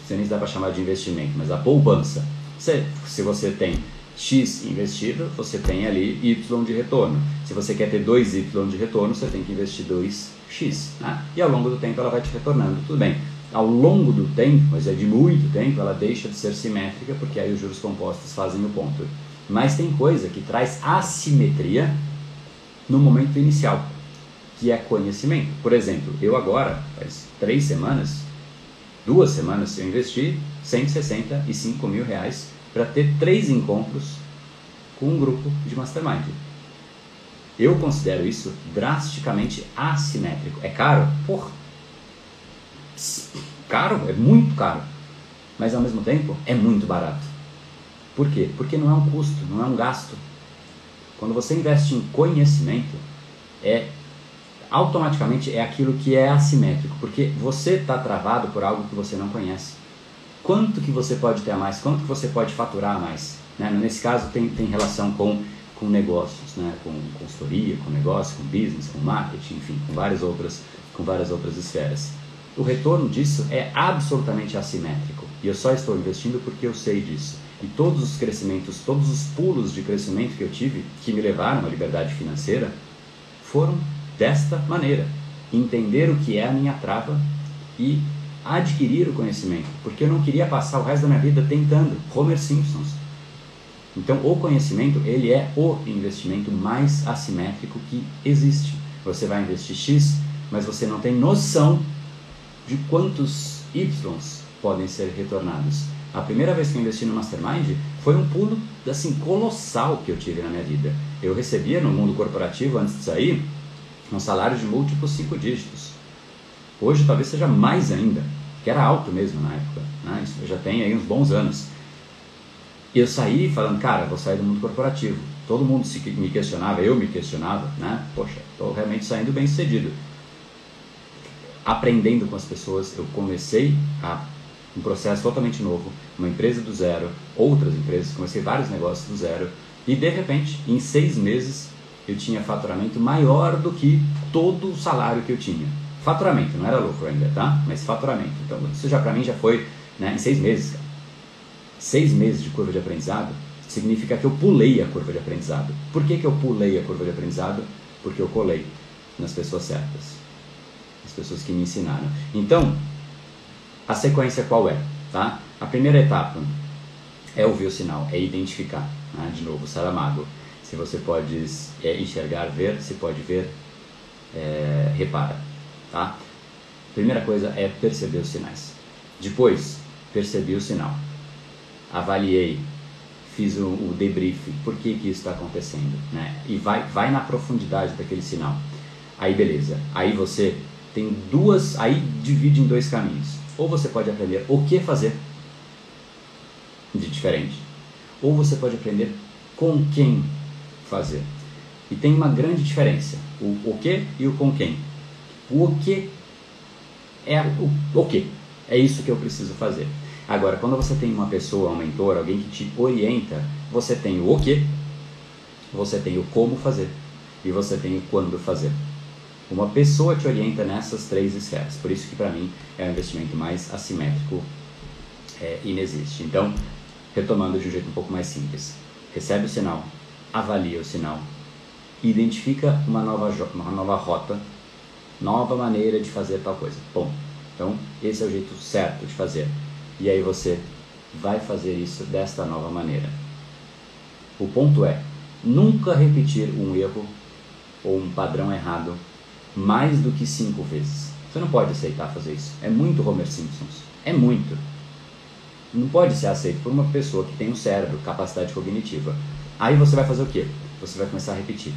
você nem dá para chamar de investimento, mas a poupança. Se, se você tem X investido, você tem ali Y de retorno. Se você quer ter 2Y de retorno, você tem que investir 2X. Né? E ao longo do tempo ela vai te retornando. Tudo bem. Ao longo do tempo, mas é de muito tempo, ela deixa de ser simétrica, porque aí os juros compostos fazem o ponto. Mas tem coisa que traz assimetria no momento inicial, que é conhecimento. Por exemplo, eu agora, faz três semanas, duas semanas, eu investi 165 mil reais para ter três encontros com um grupo de mastermind. Eu considero isso drasticamente assimétrico. É caro? Porra! Caro, é muito caro. Mas ao mesmo tempo é muito barato. Por quê? Porque não é um custo, não é um gasto. Quando você investe em conhecimento, é automaticamente é aquilo que é assimétrico, porque você está travado por algo que você não conhece quanto que você pode ter a mais, quanto que você pode faturar a mais. Né? Nesse caso tem, tem relação com, com negócios, né? com consultoria, com negócio, com business, com marketing, enfim, com várias outras, com várias outras esferas. O retorno disso é absolutamente assimétrico e eu só estou investindo porque eu sei disso. E todos os crescimentos, todos os pulos de crescimento que eu tive, que me levaram à liberdade financeira, foram desta maneira. Entender o que é a minha trava e adquirir o conhecimento, porque eu não queria passar o resto da minha vida tentando. Homer Simpsons. Então, o conhecimento, ele é o investimento mais assimétrico que existe. Você vai investir X, mas você não tem noção de quantos Ys podem ser retornados. A primeira vez que eu investi no Mastermind foi um pulo assim colossal que eu tive na minha vida. Eu recebia no mundo corporativo antes de sair um salário de múltiplos cinco dígitos. Hoje talvez seja mais ainda, que era alto mesmo na época. Né? Isso já tem aí uns bons anos. E eu saí falando, cara, vou sair do mundo corporativo. Todo mundo se, me questionava, eu me questionava, né? Poxa, estou realmente saindo bem sucedido. Aprendendo com as pessoas, eu comecei a, um processo totalmente novo, uma empresa do zero, outras empresas, comecei vários negócios do zero. E de repente, em seis meses, eu tinha faturamento maior do que todo o salário que eu tinha. Faturamento, não era lucro ainda, tá? Mas faturamento. Então, isso já para mim já foi né, em seis meses. Cara. Seis meses de curva de aprendizado significa que eu pulei a curva de aprendizado. Por que, que eu pulei a curva de aprendizado? Porque eu colei nas pessoas certas. As pessoas que me ensinaram. Então, a sequência qual é? Tá? A primeira etapa é ouvir o sinal, é identificar. Né? De novo, Saramago. Se você pode é, enxergar, ver, se pode ver, é, repara. Tá? Primeira coisa é perceber os sinais. Depois, percebi o sinal. Avaliei, fiz o, o debrief, por que, que isso está acontecendo. Né? E vai, vai na profundidade daquele sinal. Aí beleza, aí você tem duas, aí divide em dois caminhos. Ou você pode aprender o que fazer de diferente, ou você pode aprender com quem fazer. E tem uma grande diferença, o o que e o com quem. O que é o, o que? É isso que eu preciso fazer. Agora, quando você tem uma pessoa, um mentor, alguém que te orienta, você tem o o que, você tem o como fazer e você tem o quando fazer. Uma pessoa te orienta nessas três esferas. Por isso que para mim é o investimento mais assimétrico é, inexiste. Então, retomando de um jeito um pouco mais simples. recebe o sinal, avalia o sinal, identifica uma nova, uma nova rota, nova maneira de fazer tal coisa. Bom, então esse é o jeito certo de fazer. E aí você vai fazer isso desta nova maneira. O ponto é nunca repetir um erro ou um padrão errado mais do que cinco vezes. Você não pode aceitar fazer isso. É muito Homer Simpsons. É muito. Não pode ser aceito por uma pessoa que tem um cérebro, capacidade cognitiva. Aí você vai fazer o quê? Você vai começar a repetir.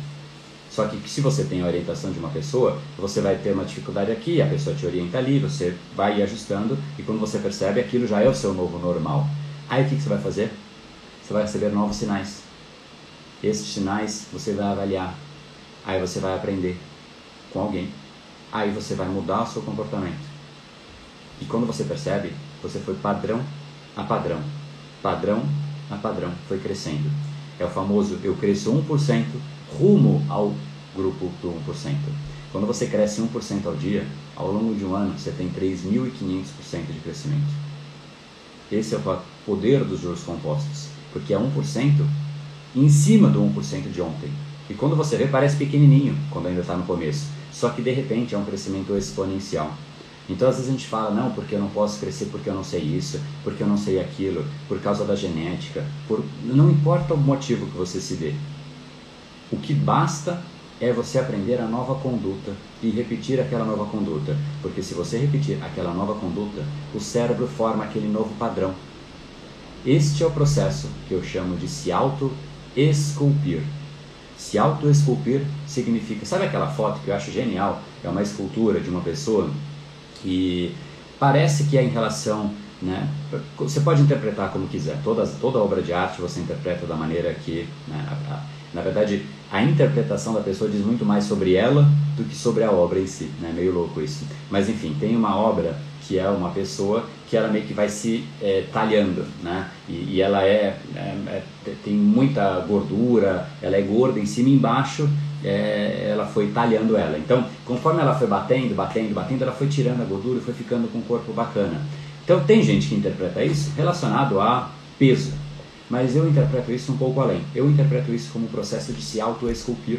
Só que se você tem a orientação de uma pessoa, você vai ter uma dificuldade aqui, a pessoa te orienta ali, você vai ajustando e quando você percebe, aquilo já é o seu novo normal. Aí o que, que você vai fazer? Você vai receber novos sinais. Esses sinais você vai avaliar. Aí você vai aprender com alguém. Aí você vai mudar o seu comportamento. E quando você percebe, você foi padrão a padrão. Padrão a padrão. Foi crescendo. É o famoso eu cresço 1% rumo ao grupo do 1%. Quando você cresce 1% ao dia, ao longo de um ano você tem 3.500% de crescimento. Esse é o poder dos juros compostos, porque é 1% em cima do 1% de ontem. E quando você vê, parece pequenininho quando ainda está no começo. Só que de repente é um crescimento exponencial. Então às vezes a gente fala, não, porque eu não posso crescer porque eu não sei isso, porque eu não sei aquilo, por causa da genética, por... não importa o motivo que você se dê. O que basta é você aprender a nova conduta e repetir aquela nova conduta. Porque se você repetir aquela nova conduta, o cérebro forma aquele novo padrão. Este é o processo que eu chamo de se auto-esculpir. Se auto-esculpir significa. Sabe aquela foto que eu acho genial? É uma escultura de uma pessoa e parece que é em relação. Né? Você pode interpretar como quiser. Toda, toda obra de arte você interpreta da maneira que. Né, a, a, na verdade, a interpretação da pessoa diz muito mais sobre ela do que sobre a obra em si. Né? Meio louco isso. Mas enfim, tem uma obra que é uma pessoa que ela meio que vai se é, talhando, né? E, e ela é, é, é, tem muita gordura, ela é gorda em cima e embaixo, é, ela foi talhando ela. Então, conforme ela foi batendo, batendo, batendo, ela foi tirando a gordura e foi ficando com um corpo bacana. Então, tem gente que interpreta isso relacionado a peso, mas eu interpreto isso um pouco além. Eu interpreto isso como um processo de se auto-esculpir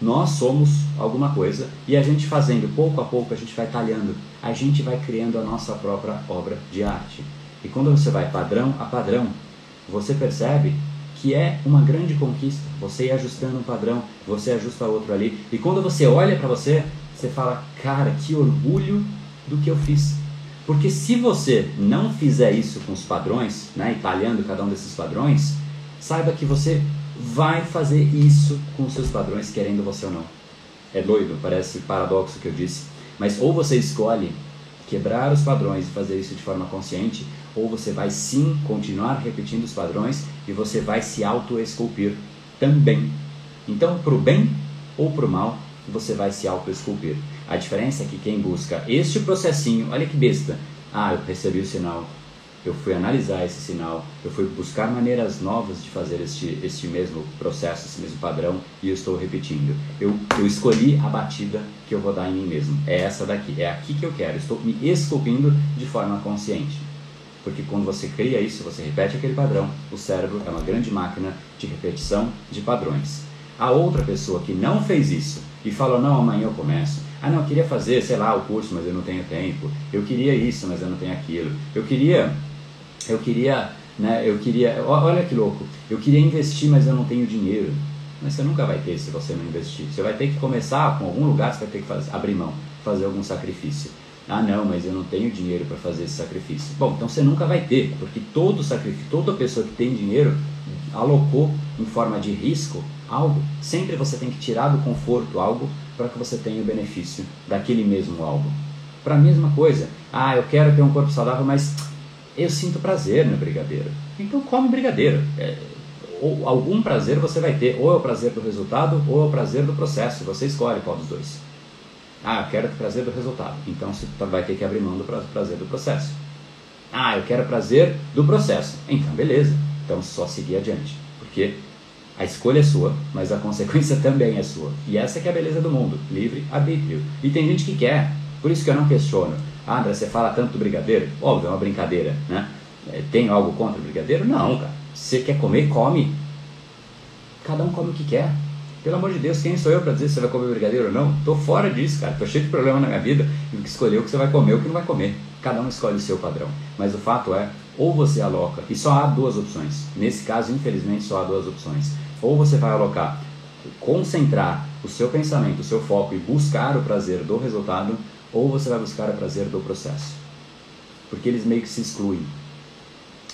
nós somos alguma coisa e a gente fazendo pouco a pouco, a gente vai talhando, a gente vai criando a nossa própria obra de arte. E quando você vai padrão a padrão, você percebe que é uma grande conquista. Você ir ajustando um padrão, você ajusta outro ali. E quando você olha para você, você fala: Cara, que orgulho do que eu fiz. Porque se você não fizer isso com os padrões, né, e talhando cada um desses padrões, saiba que você vai fazer isso com seus padrões, querendo você ou não. É doido, parece paradoxo que eu disse. Mas ou você escolhe quebrar os padrões e fazer isso de forma consciente, ou você vai sim continuar repetindo os padrões e você vai se auto-esculpir também. Então, para o bem ou para o mal, você vai se auto-esculpir. A diferença é que quem busca este processinho, olha que besta, ah, eu recebi o sinal, eu fui analisar esse sinal, eu fui buscar maneiras novas de fazer este, este mesmo processo, esse mesmo padrão e eu estou repetindo. Eu, eu escolhi a batida que eu vou dar em mim mesmo. É essa daqui, é aqui que eu quero. Estou me esculpindo de forma consciente. Porque quando você cria isso, você repete aquele padrão, o cérebro é uma grande máquina de repetição de padrões. A outra pessoa que não fez isso e falou: Não, amanhã eu começo. Ah, não, eu queria fazer, sei lá, o curso, mas eu não tenho tempo. Eu queria isso, mas eu não tenho aquilo. Eu queria eu queria, né, eu queria, olha que louco, eu queria investir, mas eu não tenho dinheiro. Mas você nunca vai ter se você não investir. Você vai ter que começar com algum lugar, você vai ter que fazer, abrir mão, fazer algum sacrifício. Ah, não, mas eu não tenho dinheiro para fazer esse sacrifício. Bom, então você nunca vai ter, porque todo sacrifício, toda pessoa que tem dinheiro alocou em forma de risco algo. Sempre você tem que tirar do conforto algo para que você tenha o benefício daquele mesmo algo. Para a mesma coisa. Ah, eu quero ter um corpo saudável, mas eu sinto prazer no brigadeiro. Então come brigadeiro. É, ou, algum prazer você vai ter, ou é o prazer do resultado, ou é o prazer do processo. Você escolhe qual dos dois. Ah, eu quero o prazer do resultado. Então você vai ter que abrir mão do prazer do processo. Ah, eu quero prazer do processo. Então, beleza. Então só seguir adiante. Porque a escolha é sua, mas a consequência também é sua. E essa que é a beleza do mundo. Livre arbítrio. E tem gente que quer. Por isso que eu não questiono. Ah, André, você fala tanto do brigadeiro? Óbvio, é uma brincadeira, né? É, tem algo contra o brigadeiro? Não, cara. Você quer comer, come. cada um come o que quer. Pelo amor de Deus, quem sou eu para dizer se você vai comer brigadeiro ou não? Tô fora disso, cara. Tô cheio de problema na minha vida e que escolher o que você vai comer ou o que não vai comer. Cada um escolhe o seu padrão. Mas o fato é, ou você aloca, e só há duas opções. Nesse caso, infelizmente, só há duas opções. Ou você vai alocar, concentrar o seu pensamento, o seu foco e buscar o prazer do resultado, ou você vai buscar o prazer do processo. Porque eles meio que se excluem.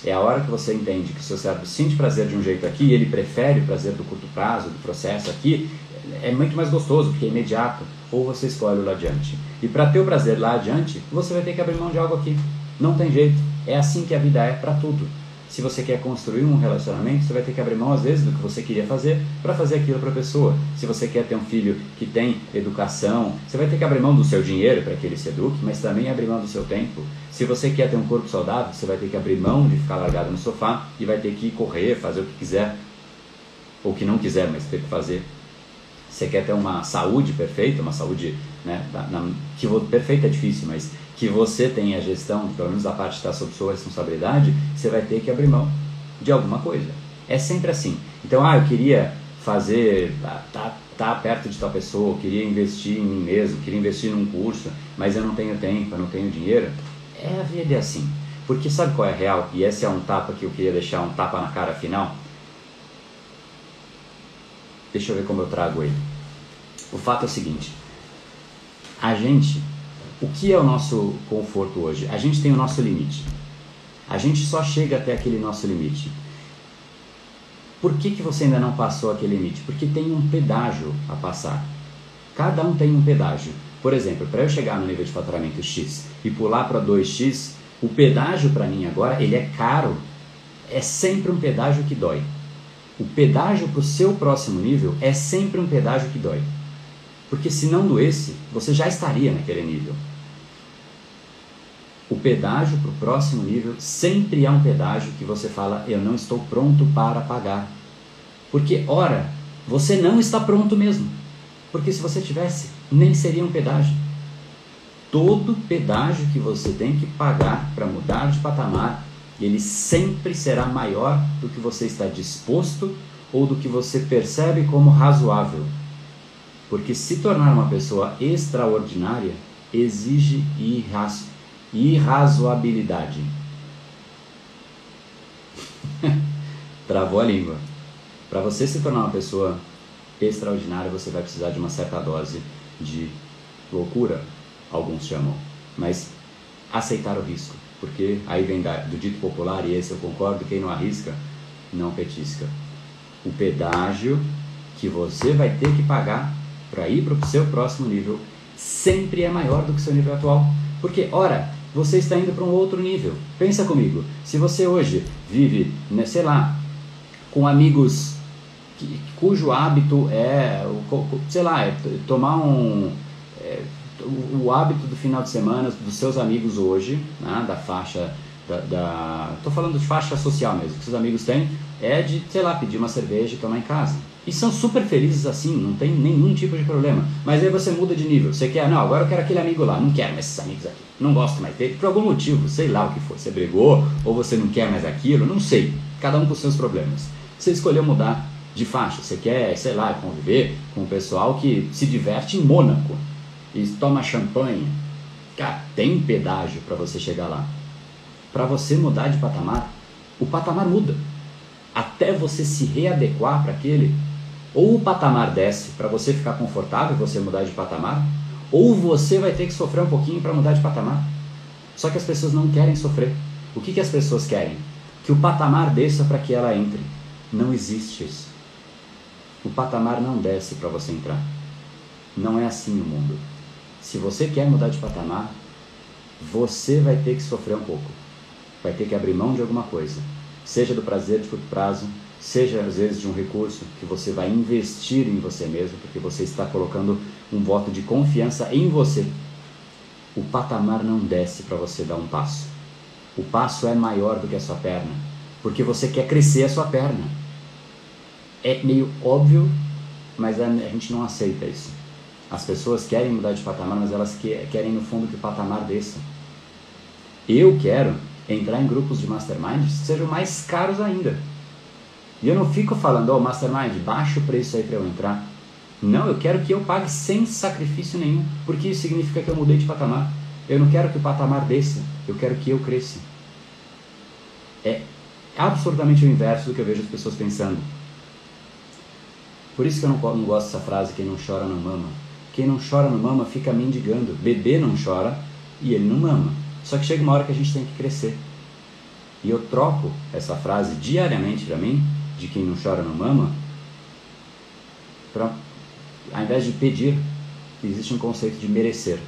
É a hora que você entende que o seu cérebro sente prazer de um jeito aqui ele prefere o prazer do curto prazo, do processo aqui, é muito mais gostoso, porque é imediato. Ou você escolhe o lá adiante. E para ter o prazer lá adiante, você vai ter que abrir mão de algo aqui. Não tem jeito. É assim que a vida é para tudo. Se você quer construir um relacionamento, você vai ter que abrir mão às vezes do que você queria fazer para fazer aquilo para a pessoa. Se você quer ter um filho que tem educação, você vai ter que abrir mão do seu dinheiro para que ele se eduque, mas também abrir mão do seu tempo. Se você quer ter um corpo saudável, você vai ter que abrir mão de ficar largado no sofá e vai ter que correr, fazer o que quiser, ou que não quiser, mas ter que fazer. Você quer ter uma saúde perfeita, uma saúde né, na, na, que perfeita é difícil, mas que você tenha a gestão, pelo menos a parte que está sob sua responsabilidade, você vai ter que abrir mão de alguma coisa. É sempre assim. Então, ah, eu queria fazer, tá, tá perto de tal pessoa, eu queria investir em mim mesmo, queria investir num curso, mas eu não tenho tempo, eu não tenho dinheiro. É a vida é assim. Porque sabe qual é a real? E esse é um tapa que eu queria deixar, um tapa na cara final. Deixa eu ver como eu trago ele. O fato é o seguinte: a gente o que é o nosso conforto hoje? A gente tem o nosso limite. A gente só chega até aquele nosso limite. Por que, que você ainda não passou aquele limite? Porque tem um pedágio a passar. Cada um tem um pedágio. Por exemplo, para eu chegar no nível de faturamento X e pular para 2X, o pedágio para mim agora ele é caro. É sempre um pedágio que dói. O pedágio para o seu próximo nível é sempre um pedágio que dói. Porque se não doesse, você já estaria naquele nível. O pedágio para o próximo nível sempre é um pedágio que você fala, eu não estou pronto para pagar. Porque, ora, você não está pronto mesmo. Porque se você tivesse, nem seria um pedágio. Todo pedágio que você tem que pagar para mudar de patamar, ele sempre será maior do que você está disposto ou do que você percebe como razoável. Porque se tornar uma pessoa extraordinária exige irrazoabilidade. Travou a língua. Para você se tornar uma pessoa extraordinária, você vai precisar de uma certa dose de loucura, alguns chamam, mas aceitar o risco, porque aí vem do dito popular, e esse eu concordo, quem não arrisca, não petisca. O pedágio que você vai ter que pagar para ir para o seu próximo nível sempre é maior do que seu nível atual. Porque, ora, você está indo para um outro nível. Pensa comigo, se você hoje vive, né, sei lá, com amigos que, cujo hábito é, sei lá, é tomar um. É, o, hábito do final de semana dos seus amigos hoje, né, da faixa. Da, da, tô falando de faixa social mesmo, que seus amigos têm, é de, sei lá, pedir uma cerveja e tomar em casa. E são super felizes assim, não tem nenhum tipo de problema. Mas aí você muda de nível. Você quer, não, agora eu quero aquele amigo lá, não quero mais esses amigos aqui. Não gosto mais dele, por algum motivo, sei lá o que for. Você brigou, ou você não quer mais aquilo, não sei. Cada um com seus problemas. Você escolheu mudar de faixa. Você quer, sei lá, conviver com o pessoal que se diverte em Mônaco e toma champanhe. Cara, tem pedágio para você chegar lá. Para você mudar de patamar, o patamar muda. Até você se readequar para aquele, ou o patamar desce para você ficar confortável e você mudar de patamar, ou você vai ter que sofrer um pouquinho para mudar de patamar. Só que as pessoas não querem sofrer. O que, que as pessoas querem? Que o patamar desça para que ela entre. Não existe isso. O patamar não desce para você entrar. Não é assim o mundo. Se você quer mudar de patamar, você vai ter que sofrer um pouco. Vai ter que abrir mão de alguma coisa. Seja do prazer de curto prazo, seja às vezes de um recurso que você vai investir em você mesmo, porque você está colocando um voto de confiança em você. O patamar não desce para você dar um passo. O passo é maior do que a sua perna, porque você quer crescer a sua perna. É meio óbvio, mas a gente não aceita isso. As pessoas querem mudar de patamar, mas elas querem no fundo que o patamar desça. Eu quero entrar em grupos de mastermind que sejam mais caros ainda E eu não fico falando, ó, oh, Mastermind, baixa o preço aí para eu entrar. Não, eu quero que eu pague sem sacrifício nenhum, porque isso significa que eu mudei de patamar. Eu não quero que o patamar desça, eu quero que eu cresça. É absolutamente o inverso do que eu vejo as pessoas pensando. Por isso que eu não, não gosto dessa frase, quem não chora não mama. Quem não chora não mama fica mendigando. Bebê não chora e ele não mama. Só que chega uma hora que a gente tem que crescer. E eu troco essa frase diariamente para mim, de quem não chora não mama, para ao invés de pedir, existe um conceito de merecer.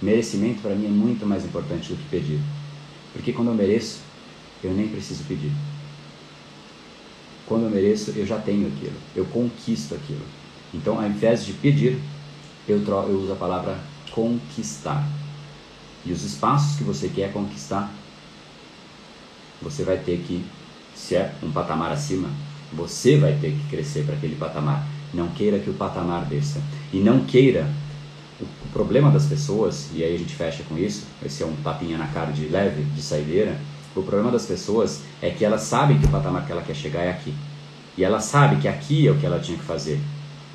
Merecimento para mim é muito mais importante do que pedir. Porque quando eu mereço, eu nem preciso pedir. Quando eu mereço, eu já tenho aquilo. Eu conquisto aquilo. Então, ao invés de pedir, eu, eu uso a palavra conquistar. E os espaços que você quer conquistar, você vai ter que, se é um patamar acima, você vai ter que crescer para aquele patamar. Não queira que o patamar desça. E não queira. O, problema das pessoas, e aí a gente fecha com isso, esse é um tapinha na cara de leve, de saideira. O problema das pessoas é que elas sabem que o patamar que ela quer chegar é aqui. E ela sabe que aqui é o que ela tinha que fazer.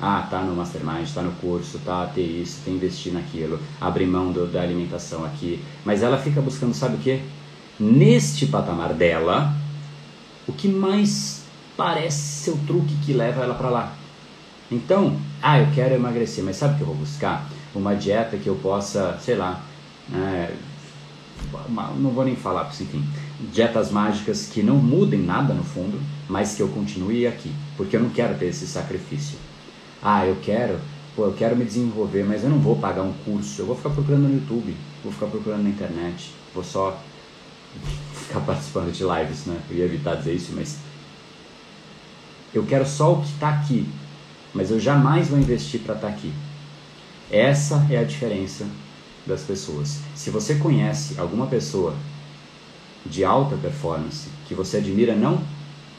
Ah, tá no mastermind, tá no curso, tá ter isso, tem investir naquilo, abrir mão do, da alimentação aqui. Mas ela fica buscando, sabe o que? Neste patamar dela, o que mais parece ser o truque que leva ela para lá. Então, ah, eu quero emagrecer, mas sabe o que eu vou buscar? Uma dieta que eu possa, sei lá, é, não vou nem falar, porque enfim, dietas mágicas que não mudem nada no fundo, mas que eu continue aqui, porque eu não quero ter esse sacrifício. Ah, eu quero, pô, eu quero me desenvolver, mas eu não vou pagar um curso, eu vou ficar procurando no YouTube, vou ficar procurando na internet, vou só ficar participando de lives, né? Eu ia evitar dizer isso, mas eu quero só o que está aqui, mas eu jamais vou investir para estar tá aqui. Essa é a diferença das pessoas. Se você conhece alguma pessoa de alta performance que você admira não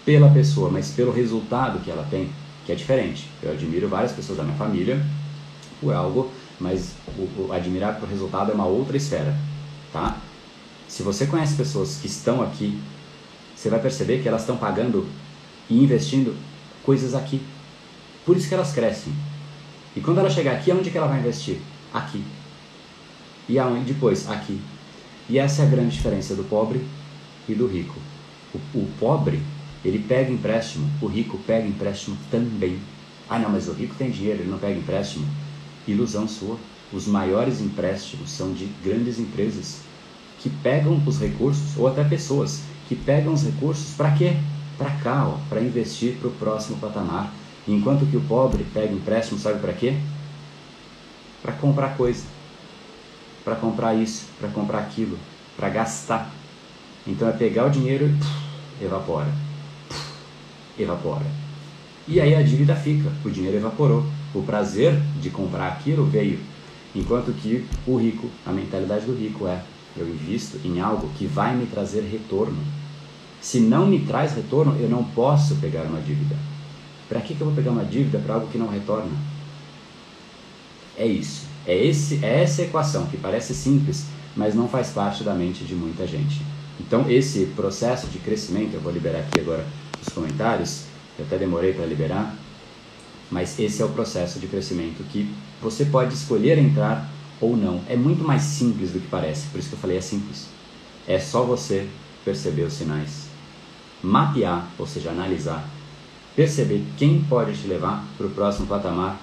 pela pessoa, mas pelo resultado que ela tem, que é diferente. Eu admiro várias pessoas da minha família por algo, mas o, o admirar por resultado é uma outra esfera, tá? Se você conhece pessoas que estão aqui, você vai perceber que elas estão pagando e investindo coisas aqui por isso que elas crescem. E quando ela chegar aqui, aonde que ela vai investir? Aqui. E aonde? Depois, aqui. E essa é a grande diferença do pobre e do rico. O, o pobre, ele pega empréstimo, o rico pega empréstimo também. Ah, não, mas o rico tem dinheiro, ele não pega empréstimo. Ilusão sua. Os maiores empréstimos são de grandes empresas que pegam os recursos, ou até pessoas, que pegam os recursos para quê? Para cá, para investir para o próximo patamar. Enquanto que o pobre pega empréstimo, sabe para quê? Para comprar coisa. Para comprar isso, para comprar aquilo, para gastar. Então é pegar o dinheiro e puf, evapora. Puf, evapora. E aí a dívida fica, o dinheiro evaporou. O prazer de comprar aquilo veio. Enquanto que o rico, a mentalidade do rico é: eu invisto em algo que vai me trazer retorno. Se não me traz retorno, eu não posso pegar uma dívida. Para que, que eu vou pegar uma dívida para algo que não retorna? É isso. É, esse, é essa equação que parece simples, mas não faz parte da mente de muita gente. Então, esse processo de crescimento, eu vou liberar aqui agora os comentários, eu até demorei para liberar, mas esse é o processo de crescimento que você pode escolher entrar ou não. É muito mais simples do que parece, por isso que eu falei é simples. É só você perceber os sinais, mapear, ou seja, analisar perceber quem pode te levar para o próximo patamar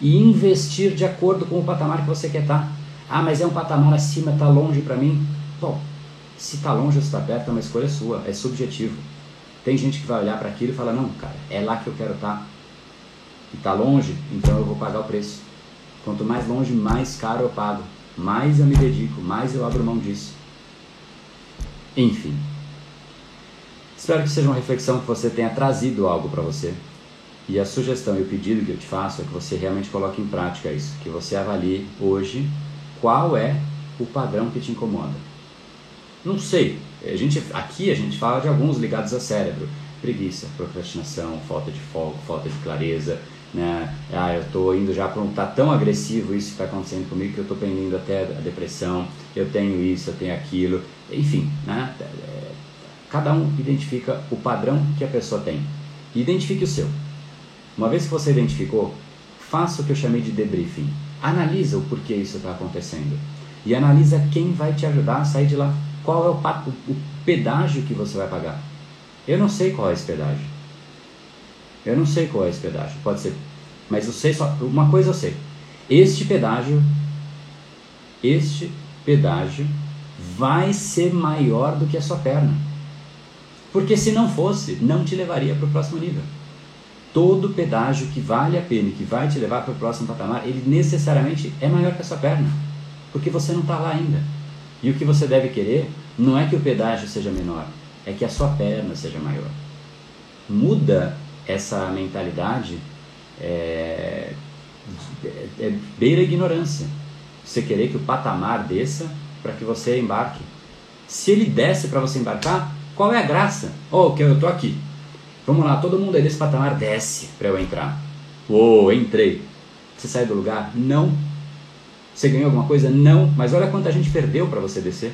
e investir de acordo com o patamar que você quer estar. Ah, mas é um patamar acima, está longe para mim. Bom, se está longe ou se está perto é uma escolha sua, é subjetivo. Tem gente que vai olhar para aquilo e falar, não, cara, é lá que eu quero estar. Tá. E está longe, então eu vou pagar o preço. Quanto mais longe, mais caro eu pago. Mais eu me dedico, mais eu abro mão disso. Enfim, Espero que seja uma reflexão que você tenha trazido algo para você. E a sugestão e o pedido que eu te faço é que você realmente coloque em prática isso, que você avalie hoje qual é o padrão que te incomoda. Não sei. A gente, aqui a gente fala de alguns ligados a cérebro. Preguiça, procrastinação, falta de foco, falta de clareza, né? Ah, eu estou indo já para um tá tão agressivo isso que está acontecendo comigo que eu estou pendendo até a depressão. Eu tenho isso, eu tenho aquilo, enfim, né? Cada um identifica o padrão que a pessoa tem. Identifique o seu. Uma vez que você identificou, faça o que eu chamei de debriefing. Analisa o porquê isso está acontecendo. E analisa quem vai te ajudar a sair de lá. Qual é o, o pedágio que você vai pagar. Eu não sei qual é esse pedágio. Eu não sei qual é esse pedágio. Pode ser. Mas eu sei só. Uma coisa eu sei. Este pedágio. Este pedágio vai ser maior do que a sua perna. Porque se não fosse, não te levaria para o próximo nível. Todo pedágio que vale a pena e que vai te levar para o próximo patamar, ele necessariamente é maior que a sua perna. Porque você não está lá ainda. E o que você deve querer não é que o pedágio seja menor, é que a sua perna seja maior. Muda essa mentalidade, é, é, é beira a ignorância. Você querer que o patamar desça para que você embarque. Se ele desce para você embarcar, qual é a graça? Oh, que eu estou aqui. Vamos lá, todo mundo aí desse patamar desce para eu entrar. Uou, entrei. Você sai do lugar? Não. Você ganhou alguma coisa? Não. Mas olha quanta gente perdeu para você descer.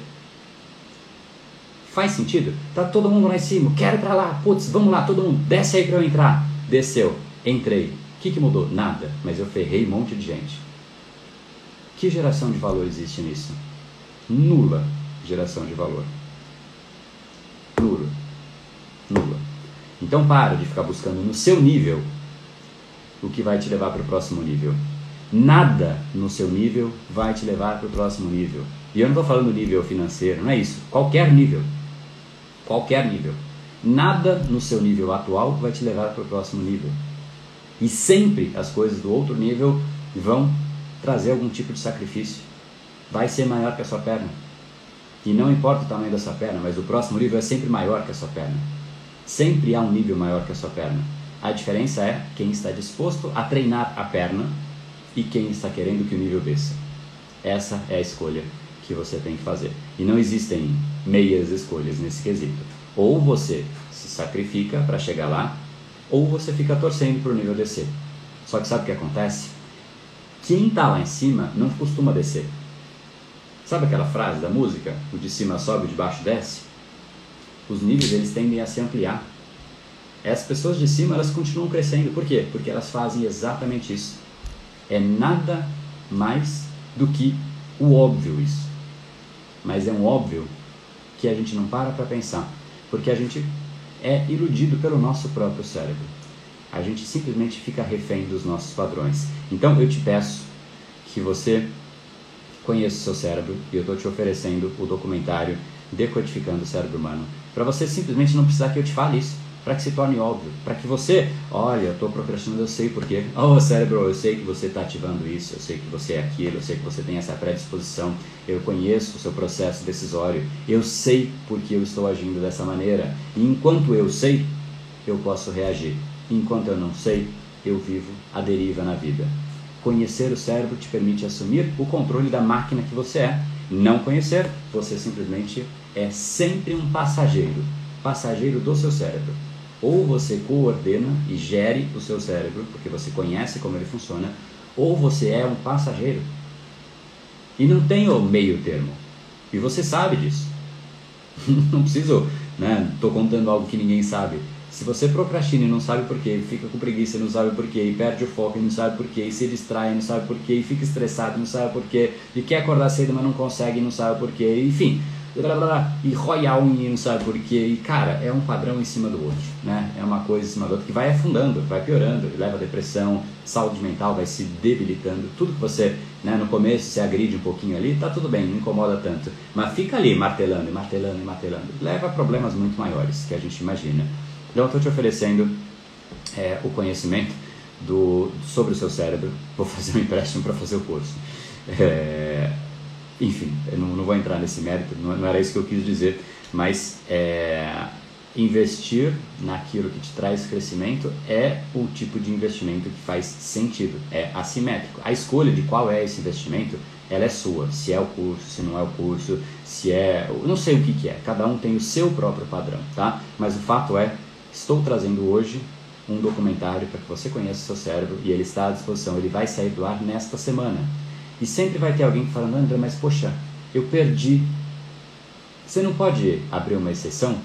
Faz sentido? Tá todo mundo lá em cima, quero para lá. Putz, vamos lá, todo mundo, desce aí para eu entrar. Desceu, entrei. O que, que mudou? Nada. Mas eu ferrei um monte de gente. Que geração de valor existe nisso? Nula geração de valor. Nula. Nula. Então para de ficar buscando no seu nível o que vai te levar para o próximo nível. Nada no seu nível vai te levar para o próximo nível. E eu não estou falando nível financeiro, não é isso. Qualquer nível. Qualquer nível. Nada no seu nível atual vai te levar para o próximo nível. E sempre as coisas do outro nível vão trazer algum tipo de sacrifício. Vai ser maior que a sua perna. E não importa o tamanho da sua perna, mas o próximo nível é sempre maior que a sua perna. Sempre há um nível maior que a sua perna. A diferença é quem está disposto a treinar a perna e quem está querendo que o nível desça. Essa é a escolha que você tem que fazer. E não existem meias escolhas nesse quesito. Ou você se sacrifica para chegar lá, ou você fica torcendo para o nível descer. Só que sabe o que acontece? Quem está lá em cima não costuma descer. Sabe aquela frase da música? O de cima sobe, o de baixo desce? Os níveis eles tendem a se ampliar. As pessoas de cima elas continuam crescendo. Por quê? Porque elas fazem exatamente isso. É nada mais do que o óbvio isso mas é um óbvio que a gente não para para pensar, porque a gente é iludido pelo nosso próprio cérebro. A gente simplesmente fica refém dos nossos padrões. Então eu te peço que você conheça o seu cérebro e eu estou te oferecendo o documentário Decodificando o Cérebro Humano para você simplesmente não precisar que eu te fale isso para que se torne óbvio, para que você, olha, eu estou procrastinando, eu sei porquê. Oh, cérebro, eu sei que você está ativando isso, eu sei que você é aquilo, eu sei que você tem essa predisposição, eu conheço o seu processo decisório, eu sei porque eu estou agindo dessa maneira. E enquanto eu sei, eu posso reagir. Enquanto eu não sei, eu vivo a deriva na vida. Conhecer o cérebro te permite assumir o controle da máquina que você é. Não conhecer, você simplesmente é sempre um passageiro passageiro do seu cérebro. Ou você coordena e gere o seu cérebro, porque você conhece como ele funciona, ou você é um passageiro. E não tem o meio termo. E você sabe disso. não preciso, né? Tô contando algo que ninguém sabe. Se você procrastina e não sabe porquê, fica com preguiça e não sabe porquê, e perde o foco e não sabe porquê, e se distrai e não sabe porquê, e fica estressado e não sabe porquê, e quer acordar cedo mas não consegue e não sabe porquê, enfim, blá, blá, blá, e unha e não sabe por quê. E cara, é um padrão em cima do outro, né? É uma coisa em cima do outro que vai afundando, vai piorando, leva a depressão, saúde mental vai se debilitando. Tudo que você, né, no começo se agride um pouquinho ali, tá tudo bem, não incomoda tanto. Mas fica ali martelando martelando martelando. Leva a problemas muito maiores que a gente imagina. Então eu estou te oferecendo é, o conhecimento do, sobre o seu cérebro. Vou fazer um empréstimo para fazer o curso. É, enfim, eu não, não vou entrar nesse mérito, não, não, era isso que eu quis dizer, mas é, investir naquilo que te traz crescimento é o tipo de investimento que faz sentido, é assimétrico. A escolha de qual é esse investimento, ela é sua, se é o curso, se não é o curso, se é, não sei o que, que é, cada um tem o seu próprio padrão, tá? Mas o fato é, estou trazendo hoje um documentário para que você conheça o seu cérebro e ele está à disposição, ele vai sair do ar nesta semana. E sempre vai ter alguém falando, André, mas poxa, eu perdi. Você não pode abrir uma exceção?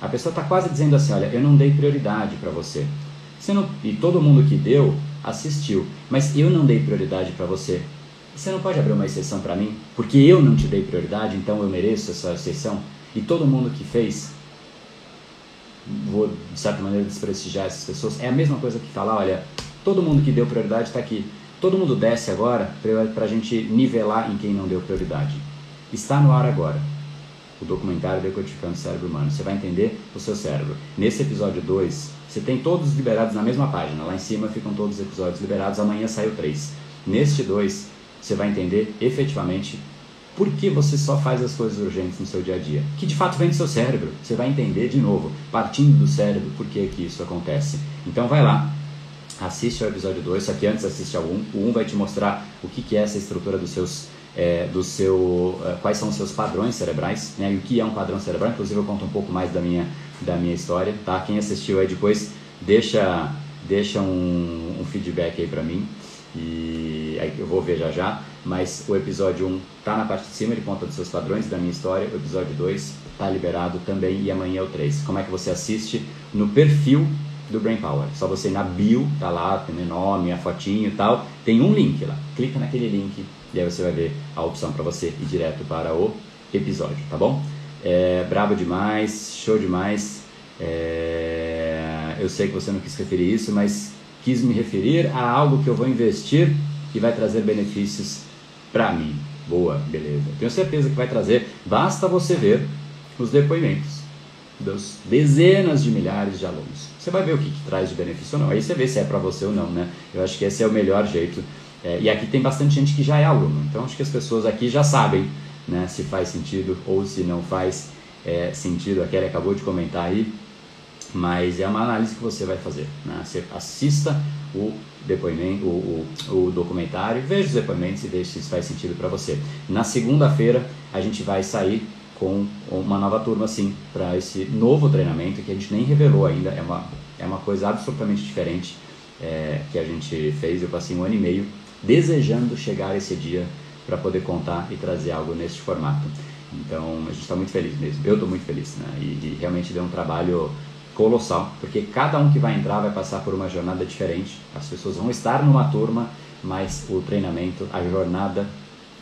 A pessoa está quase dizendo assim, olha, eu não dei prioridade para você. você não, e todo mundo que deu assistiu, mas eu não dei prioridade para você. Você não pode abrir uma exceção para mim? Porque eu não te dei prioridade, então eu mereço essa exceção? E todo mundo que fez, vou de certa maneira desprestigiar essas pessoas, é a mesma coisa que falar, olha, todo mundo que deu prioridade está aqui. Todo mundo desce agora para a gente nivelar em quem não deu prioridade. Está no ar agora o documentário Decodificando o Cérebro Humano. Você vai entender o seu cérebro. Nesse episódio 2, você tem todos liberados na mesma página. Lá em cima ficam todos os episódios liberados. Amanhã saiu 3. Neste 2, você vai entender efetivamente por que você só faz as coisas urgentes no seu dia a dia. Que de fato vem do seu cérebro. Você vai entender de novo, partindo do cérebro, por que, que isso acontece. Então vai lá, assiste ao episódio 2, só que antes assiste ao 1. Um. O 1 um vai te mostrar o que, que é essa estrutura dos seus é, do seu, é, quais são os seus padrões cerebrais, né, e o que é um padrão cerebral. Inclusive eu conto um pouco mais da minha, da minha história, tá? Quem assistiu aí depois deixa, deixa um, um feedback aí pra mim e aí eu vou ver já já. Mas o episódio 1 tá na parte de cima, ele conta dos seus padrões, da minha história. O episódio 2 tá liberado também e amanhã é o 3. Como é que você assiste? No perfil do Brain Power. Só você ir na bio, tá lá, tem meu nome, a fotinho e tal. Tem um link lá. Clica naquele link e aí você vai ver a opção para você ir direto para o episódio, tá bom? É, brabo demais, show demais. É, eu sei que você não quis referir isso, mas quis me referir a algo que eu vou investir e vai trazer benefícios para mim. Boa, beleza. Tenho certeza que vai trazer. Basta você ver os depoimentos dos dezenas de milhares de alunos. Você vai ver o que, que traz de benefício ou não. Aí você vê se é para você ou não, né? Eu acho que esse é o melhor jeito é, e aqui tem bastante gente que já é aluno, então acho que as pessoas aqui já sabem né, se faz sentido ou se não faz é, sentido. A Kelly acabou de comentar aí, mas é uma análise que você vai fazer. Né? Você assista o depoimento, o, o, o documentário, veja os depoimentos e veja se isso faz sentido para você. Na segunda-feira a gente vai sair com uma nova turma sim para esse novo treinamento que a gente nem revelou ainda. É uma, é uma coisa absolutamente diferente é, que a gente fez. Eu passei um ano e meio desejando chegar esse dia para poder contar e trazer algo neste formato. Então a gente está muito feliz mesmo. Eu estou muito feliz, né? E, e, realmente deu um trabalho colossal, porque cada um que vai entrar vai passar por uma jornada diferente. As pessoas vão estar numa turma, mas o treinamento, a jornada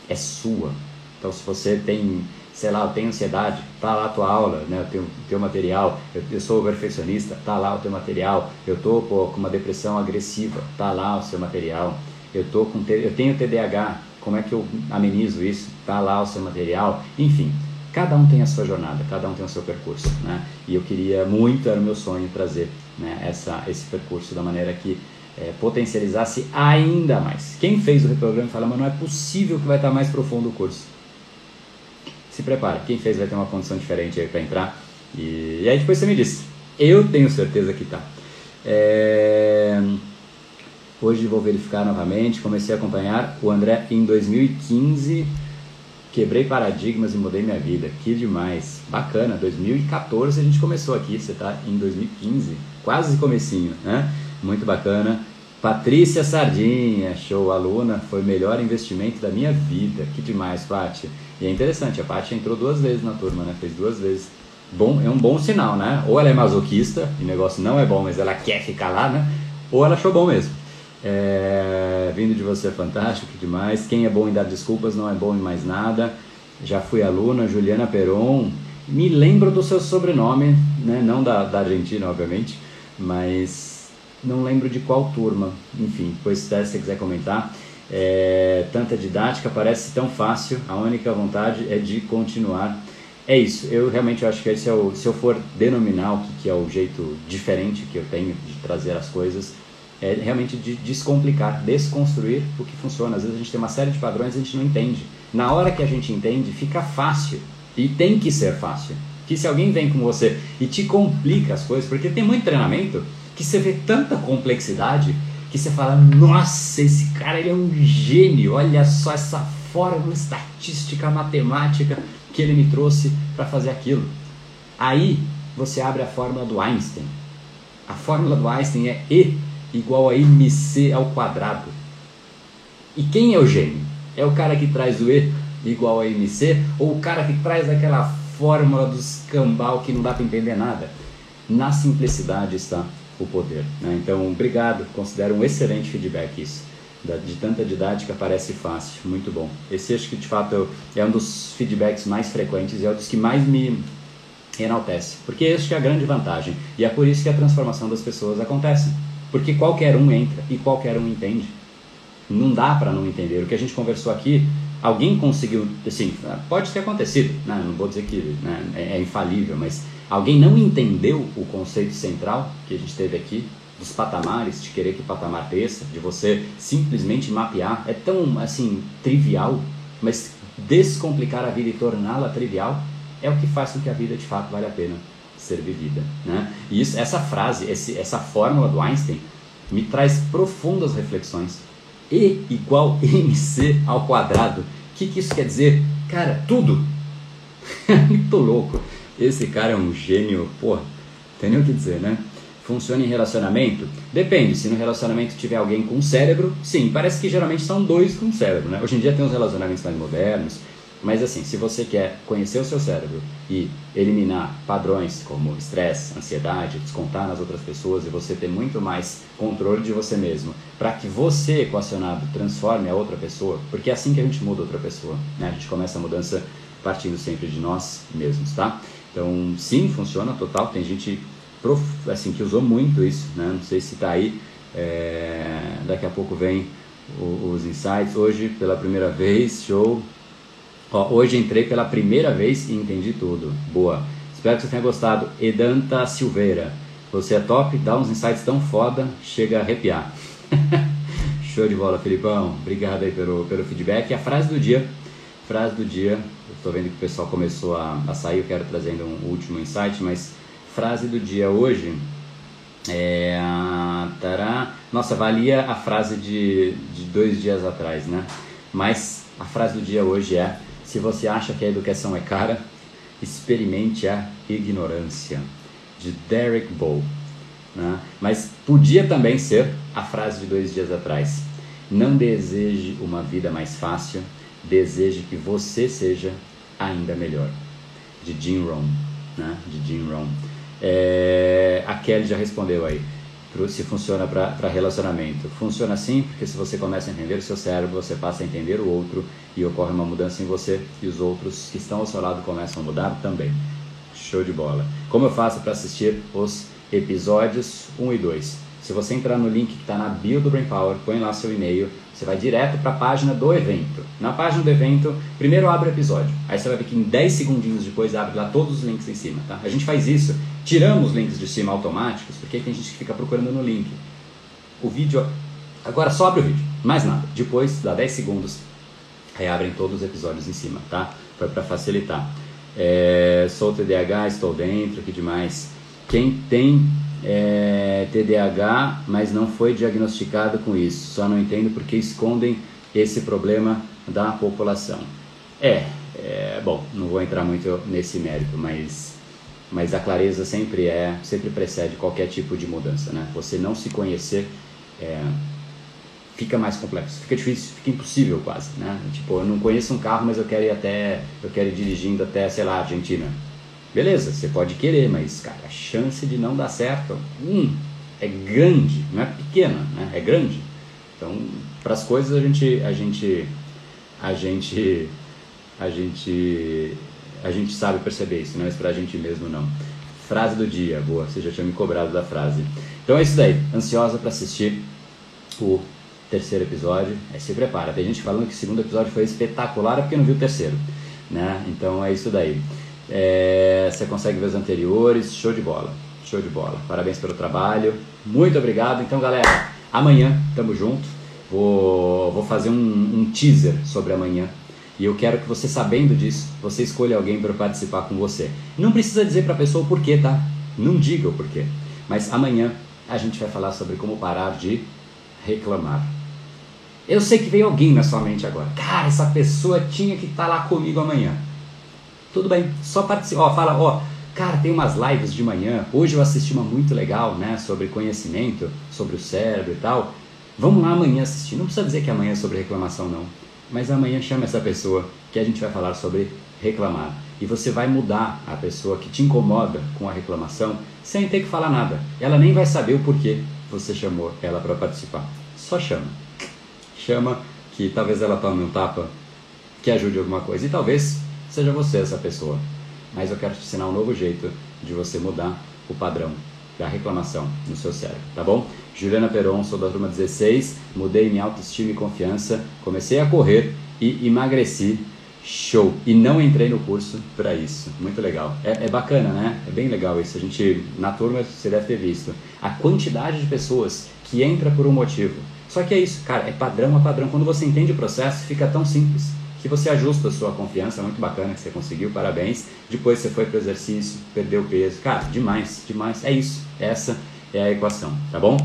é sua. Então se você tem, sei lá, tem ansiedade, tá lá a tua aula, né? O teu, teu material. Eu, eu sou perfeccionista, tá lá o teu material. Eu tô pô, com uma depressão agressiva, tá lá o seu material eu, tô com, eu tenho TDAH, como é que eu amenizo isso? Está lá o seu material, enfim. Cada um tem a sua jornada, cada um tem o seu percurso, né? E eu queria muito, era o meu sonho trazer né, essa, esse percurso da maneira que é, potencializasse ainda mais. Quem fez o reprograma fala, mas não é possível que vai estar mais profundo o curso. Se prepara, quem fez vai ter uma condição diferente aí para entrar. E, e, aí depois você me diz. Eu tenho certeza que tá. É... Hoje vou verificar novamente. Comecei a acompanhar o André em 2015. Quebrei paradigmas e mudei minha vida. Que demais. Bacana. 2014 a gente começou aqui. Você está em 2015. Quase comecinho, né? Muito bacana. Patrícia Sardinha, show aluna, foi o melhor investimento da minha vida. Que demais, Paty. E é interessante, a Paty entrou duas vezes na turma, né? Fez duas vezes. Bom, é um bom sinal, né? Ou ela é masoquista, e o negócio não é bom, mas ela quer ficar lá, né? Ou ela achou bom mesmo. É, vindo de você é fantástico, demais. Quem é bom em dar desculpas não é bom em mais nada. Já fui aluna, Juliana Peron. Me lembro do seu sobrenome, né? não da, da Argentina, obviamente, mas não lembro de qual turma. Enfim, depois se você quiser comentar. É, tanta didática parece tão fácil, a única vontade é de continuar. É isso, eu realmente acho que esse é o, se eu for denominar o que, que é o jeito diferente que eu tenho de trazer as coisas, é realmente de descomplicar, desconstruir o que funciona. Às vezes a gente tem uma série de padrões e a gente não entende. Na hora que a gente entende, fica fácil. E tem que ser fácil. Que se alguém vem com você e te complica as coisas, porque tem muito treinamento que você vê tanta complexidade que você fala: nossa, esse cara ele é um gênio, olha só essa fórmula estatística, matemática que ele me trouxe para fazer aquilo. Aí você abre a fórmula do Einstein. A fórmula do Einstein é E igual a mc ao quadrado. E quem é o gênio? É o cara que traz o e igual a mc ou o cara que traz aquela fórmula dos cambal que não dá para entender nada. Na simplicidade está o poder. Né? Então, obrigado, considero um excelente feedback isso. De tanta didática parece fácil, muito bom. Esse acho que de fato é um dos feedbacks mais frequentes e é um dos que mais me enaltece, porque esse é a grande vantagem e é por isso que a transformação das pessoas acontece, porque qualquer um entra e qualquer um entende. Não dá para não entender. O que a gente conversou aqui, alguém conseguiu, assim, pode ter acontecido, né? não vou dizer que né, é, é infalível, mas alguém não entendeu o conceito central que a gente teve aqui, dos patamares, de querer que patamar desça, de você simplesmente mapear, é tão assim trivial, mas descomplicar a vida e torná-la trivial é o que faz com que a vida de fato vale a pena ser vivida, né? E isso, essa frase, esse, essa fórmula do Einstein me traz profundas reflexões. E igual mc ao quadrado. O que, que isso quer dizer? Cara, tudo. Muito louco. Esse cara é um gênio, porra, tem nem o que dizer, né? Funciona em relacionamento? Depende, se no relacionamento tiver alguém com cérebro, sim, parece que geralmente são dois com cérebro, né? Hoje em dia tem uns relacionamentos mais modernos, mas assim, se você quer conhecer o seu cérebro e eliminar padrões como estresse, ansiedade, descontar nas outras pessoas e você ter muito mais controle de você mesmo, para que você, equacionado, transforme a outra pessoa, porque é assim que a gente muda outra pessoa, né? A gente começa a mudança partindo sempre de nós mesmos, tá? Então, sim, funciona total. Tem gente prof, assim, que usou muito isso, né? Não sei se está aí. É, daqui a pouco vem os insights. Hoje, pela primeira vez, show. Ó, hoje entrei pela primeira vez e entendi tudo. Boa. Espero que você tenha gostado. Edanta Silveira. Você é top, dá uns insights tão foda, chega a arrepiar. Show de bola, Felipão. Obrigado aí pelo, pelo feedback. E a frase do dia. Frase do dia. Estou vendo que o pessoal começou a, a sair. Eu quero trazendo um último insight, mas frase do dia hoje é. Tará, nossa, valia a frase de, de dois dias atrás, né? Mas a frase do dia hoje é se você acha que a educação é cara, experimente a ignorância, de Derek Bow. Né? Mas podia também ser a frase de dois dias atrás: Não deseje uma vida mais fácil, deseje que você seja ainda melhor, de Jim Rohn. Né? De Jim Rohn. É, a Kelly já respondeu aí se funciona para relacionamento. Funciona assim porque se você começa a entender o seu cérebro, você passa a entender o outro e ocorre uma mudança em você e os outros que estão ao seu lado começam a mudar também. Show de bola. Como eu faço para assistir os episódios 1 e 2? Se você entrar no link que está na bio do Brain Power, põe lá seu e-mail, você vai direto para a página do evento. Na página do evento, primeiro abre o episódio. Aí você vai ver que em 10 segundinhos depois abre lá todos os links em cima, tá? A gente faz isso, tiramos os links de cima automáticos, porque tem gente que fica procurando no link. O vídeo, agora só abre o vídeo, mais nada. Depois, dá 10 segundos, aí abrem todos os episódios em cima, tá? Foi para facilitar. É, sou TDAH, estou dentro, que demais. Quem tem é, TDAH, mas não foi diagnosticado com isso. Só não entendo porque escondem esse problema da população. É, é, bom, não vou entrar muito nesse mérito, mas, mas a clareza sempre é, sempre precede qualquer tipo de mudança, né? Você não se conhecer é, fica mais complexo, fica difícil, fica impossível quase, né? Tipo, eu não conheço um carro, mas eu quero ir até, eu quero ir dirigindo até, sei lá, Argentina Beleza, você pode querer, mas cara, a chance de não dar certo, hum, é grande, não é pequena, né? É grande. Então, para as coisas a gente, a gente, a gente, a gente, a gente sabe perceber isso, mas para a gente mesmo não. Frase do dia, boa, você já tinha me cobrado da frase. Então é isso daí, ansiosa para assistir o terceiro episódio. Aí se prepara, tem gente falando que o segundo episódio foi espetacular é porque não viu o terceiro, né? Então é isso daí. É, você consegue ver os anteriores, show de bola, show de bola. Parabéns pelo trabalho, muito obrigado. Então, galera, amanhã tamo junto. Vou, vou fazer um, um teaser sobre amanhã e eu quero que você, sabendo disso, você escolha alguém para participar com você. Não precisa dizer para a pessoa o porquê, tá? Não diga o porquê. Mas amanhã a gente vai falar sobre como parar de reclamar. Eu sei que veio alguém na sua mente agora. Cara, essa pessoa tinha que estar tá lá comigo amanhã. Tudo bem, só participa. Ó, fala, ó, cara, tem umas lives de manhã. Hoje eu assisti uma muito legal, né, sobre conhecimento, sobre o cérebro e tal. Vamos lá amanhã assistir. Não precisa dizer que amanhã é sobre reclamação, não. Mas amanhã chama essa pessoa que a gente vai falar sobre reclamar. e você vai mudar a pessoa que te incomoda com a reclamação sem ter que falar nada. Ela nem vai saber o porquê você chamou ela para participar. Só chama. Chama que talvez ela tome um tapa que ajude alguma coisa. E talvez seja você essa pessoa. Mas eu quero te ensinar um novo jeito de você mudar o padrão da reclamação no seu cérebro, tá bom? Juliana Peron, sou da turma 16, mudei minha autoestima e confiança, comecei a correr e emagreci. Show! E não entrei no curso para isso. Muito legal. É, é, bacana, né? É bem legal isso. A gente, na turma, você deve ter visto a quantidade de pessoas que entra por um motivo. Só que é isso, cara, é padrão a padrão. Quando você entende o processo, fica tão simples que você ajusta a sua confiança, muito bacana que você conseguiu, parabéns. Depois você foi para o exercício, perdeu peso, cara, demais, demais. É isso, essa é a equação, tá bom?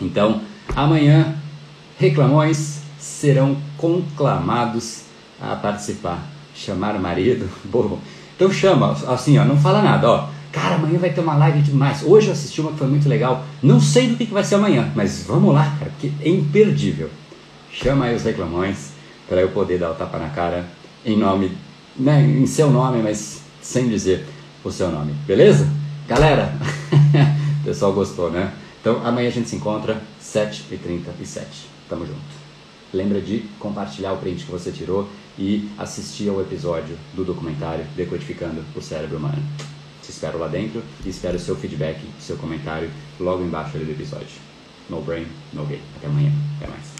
Então, amanhã, reclamões serão conclamados a participar. Chamar o marido, bom. Então chama, assim, ó, não fala nada, ó. Cara, amanhã vai ter uma live demais. Hoje eu assisti uma que foi muito legal. Não sei do que, que vai ser amanhã, mas vamos lá, cara, porque é imperdível. Chama aí os reclamões para eu poder dar o tapa na cara em nome, né, em seu nome, mas sem dizer o seu nome, beleza? Galera, o pessoal gostou, né? Então amanhã a gente se encontra 7h37. Tamo junto. Lembra de compartilhar o print que você tirou e assistir ao episódio do documentário Decodificando o Cérebro Humano. Te espero lá dentro e espero seu feedback, seu comentário logo embaixo do episódio. No brain, no game. Até amanhã. Até mais.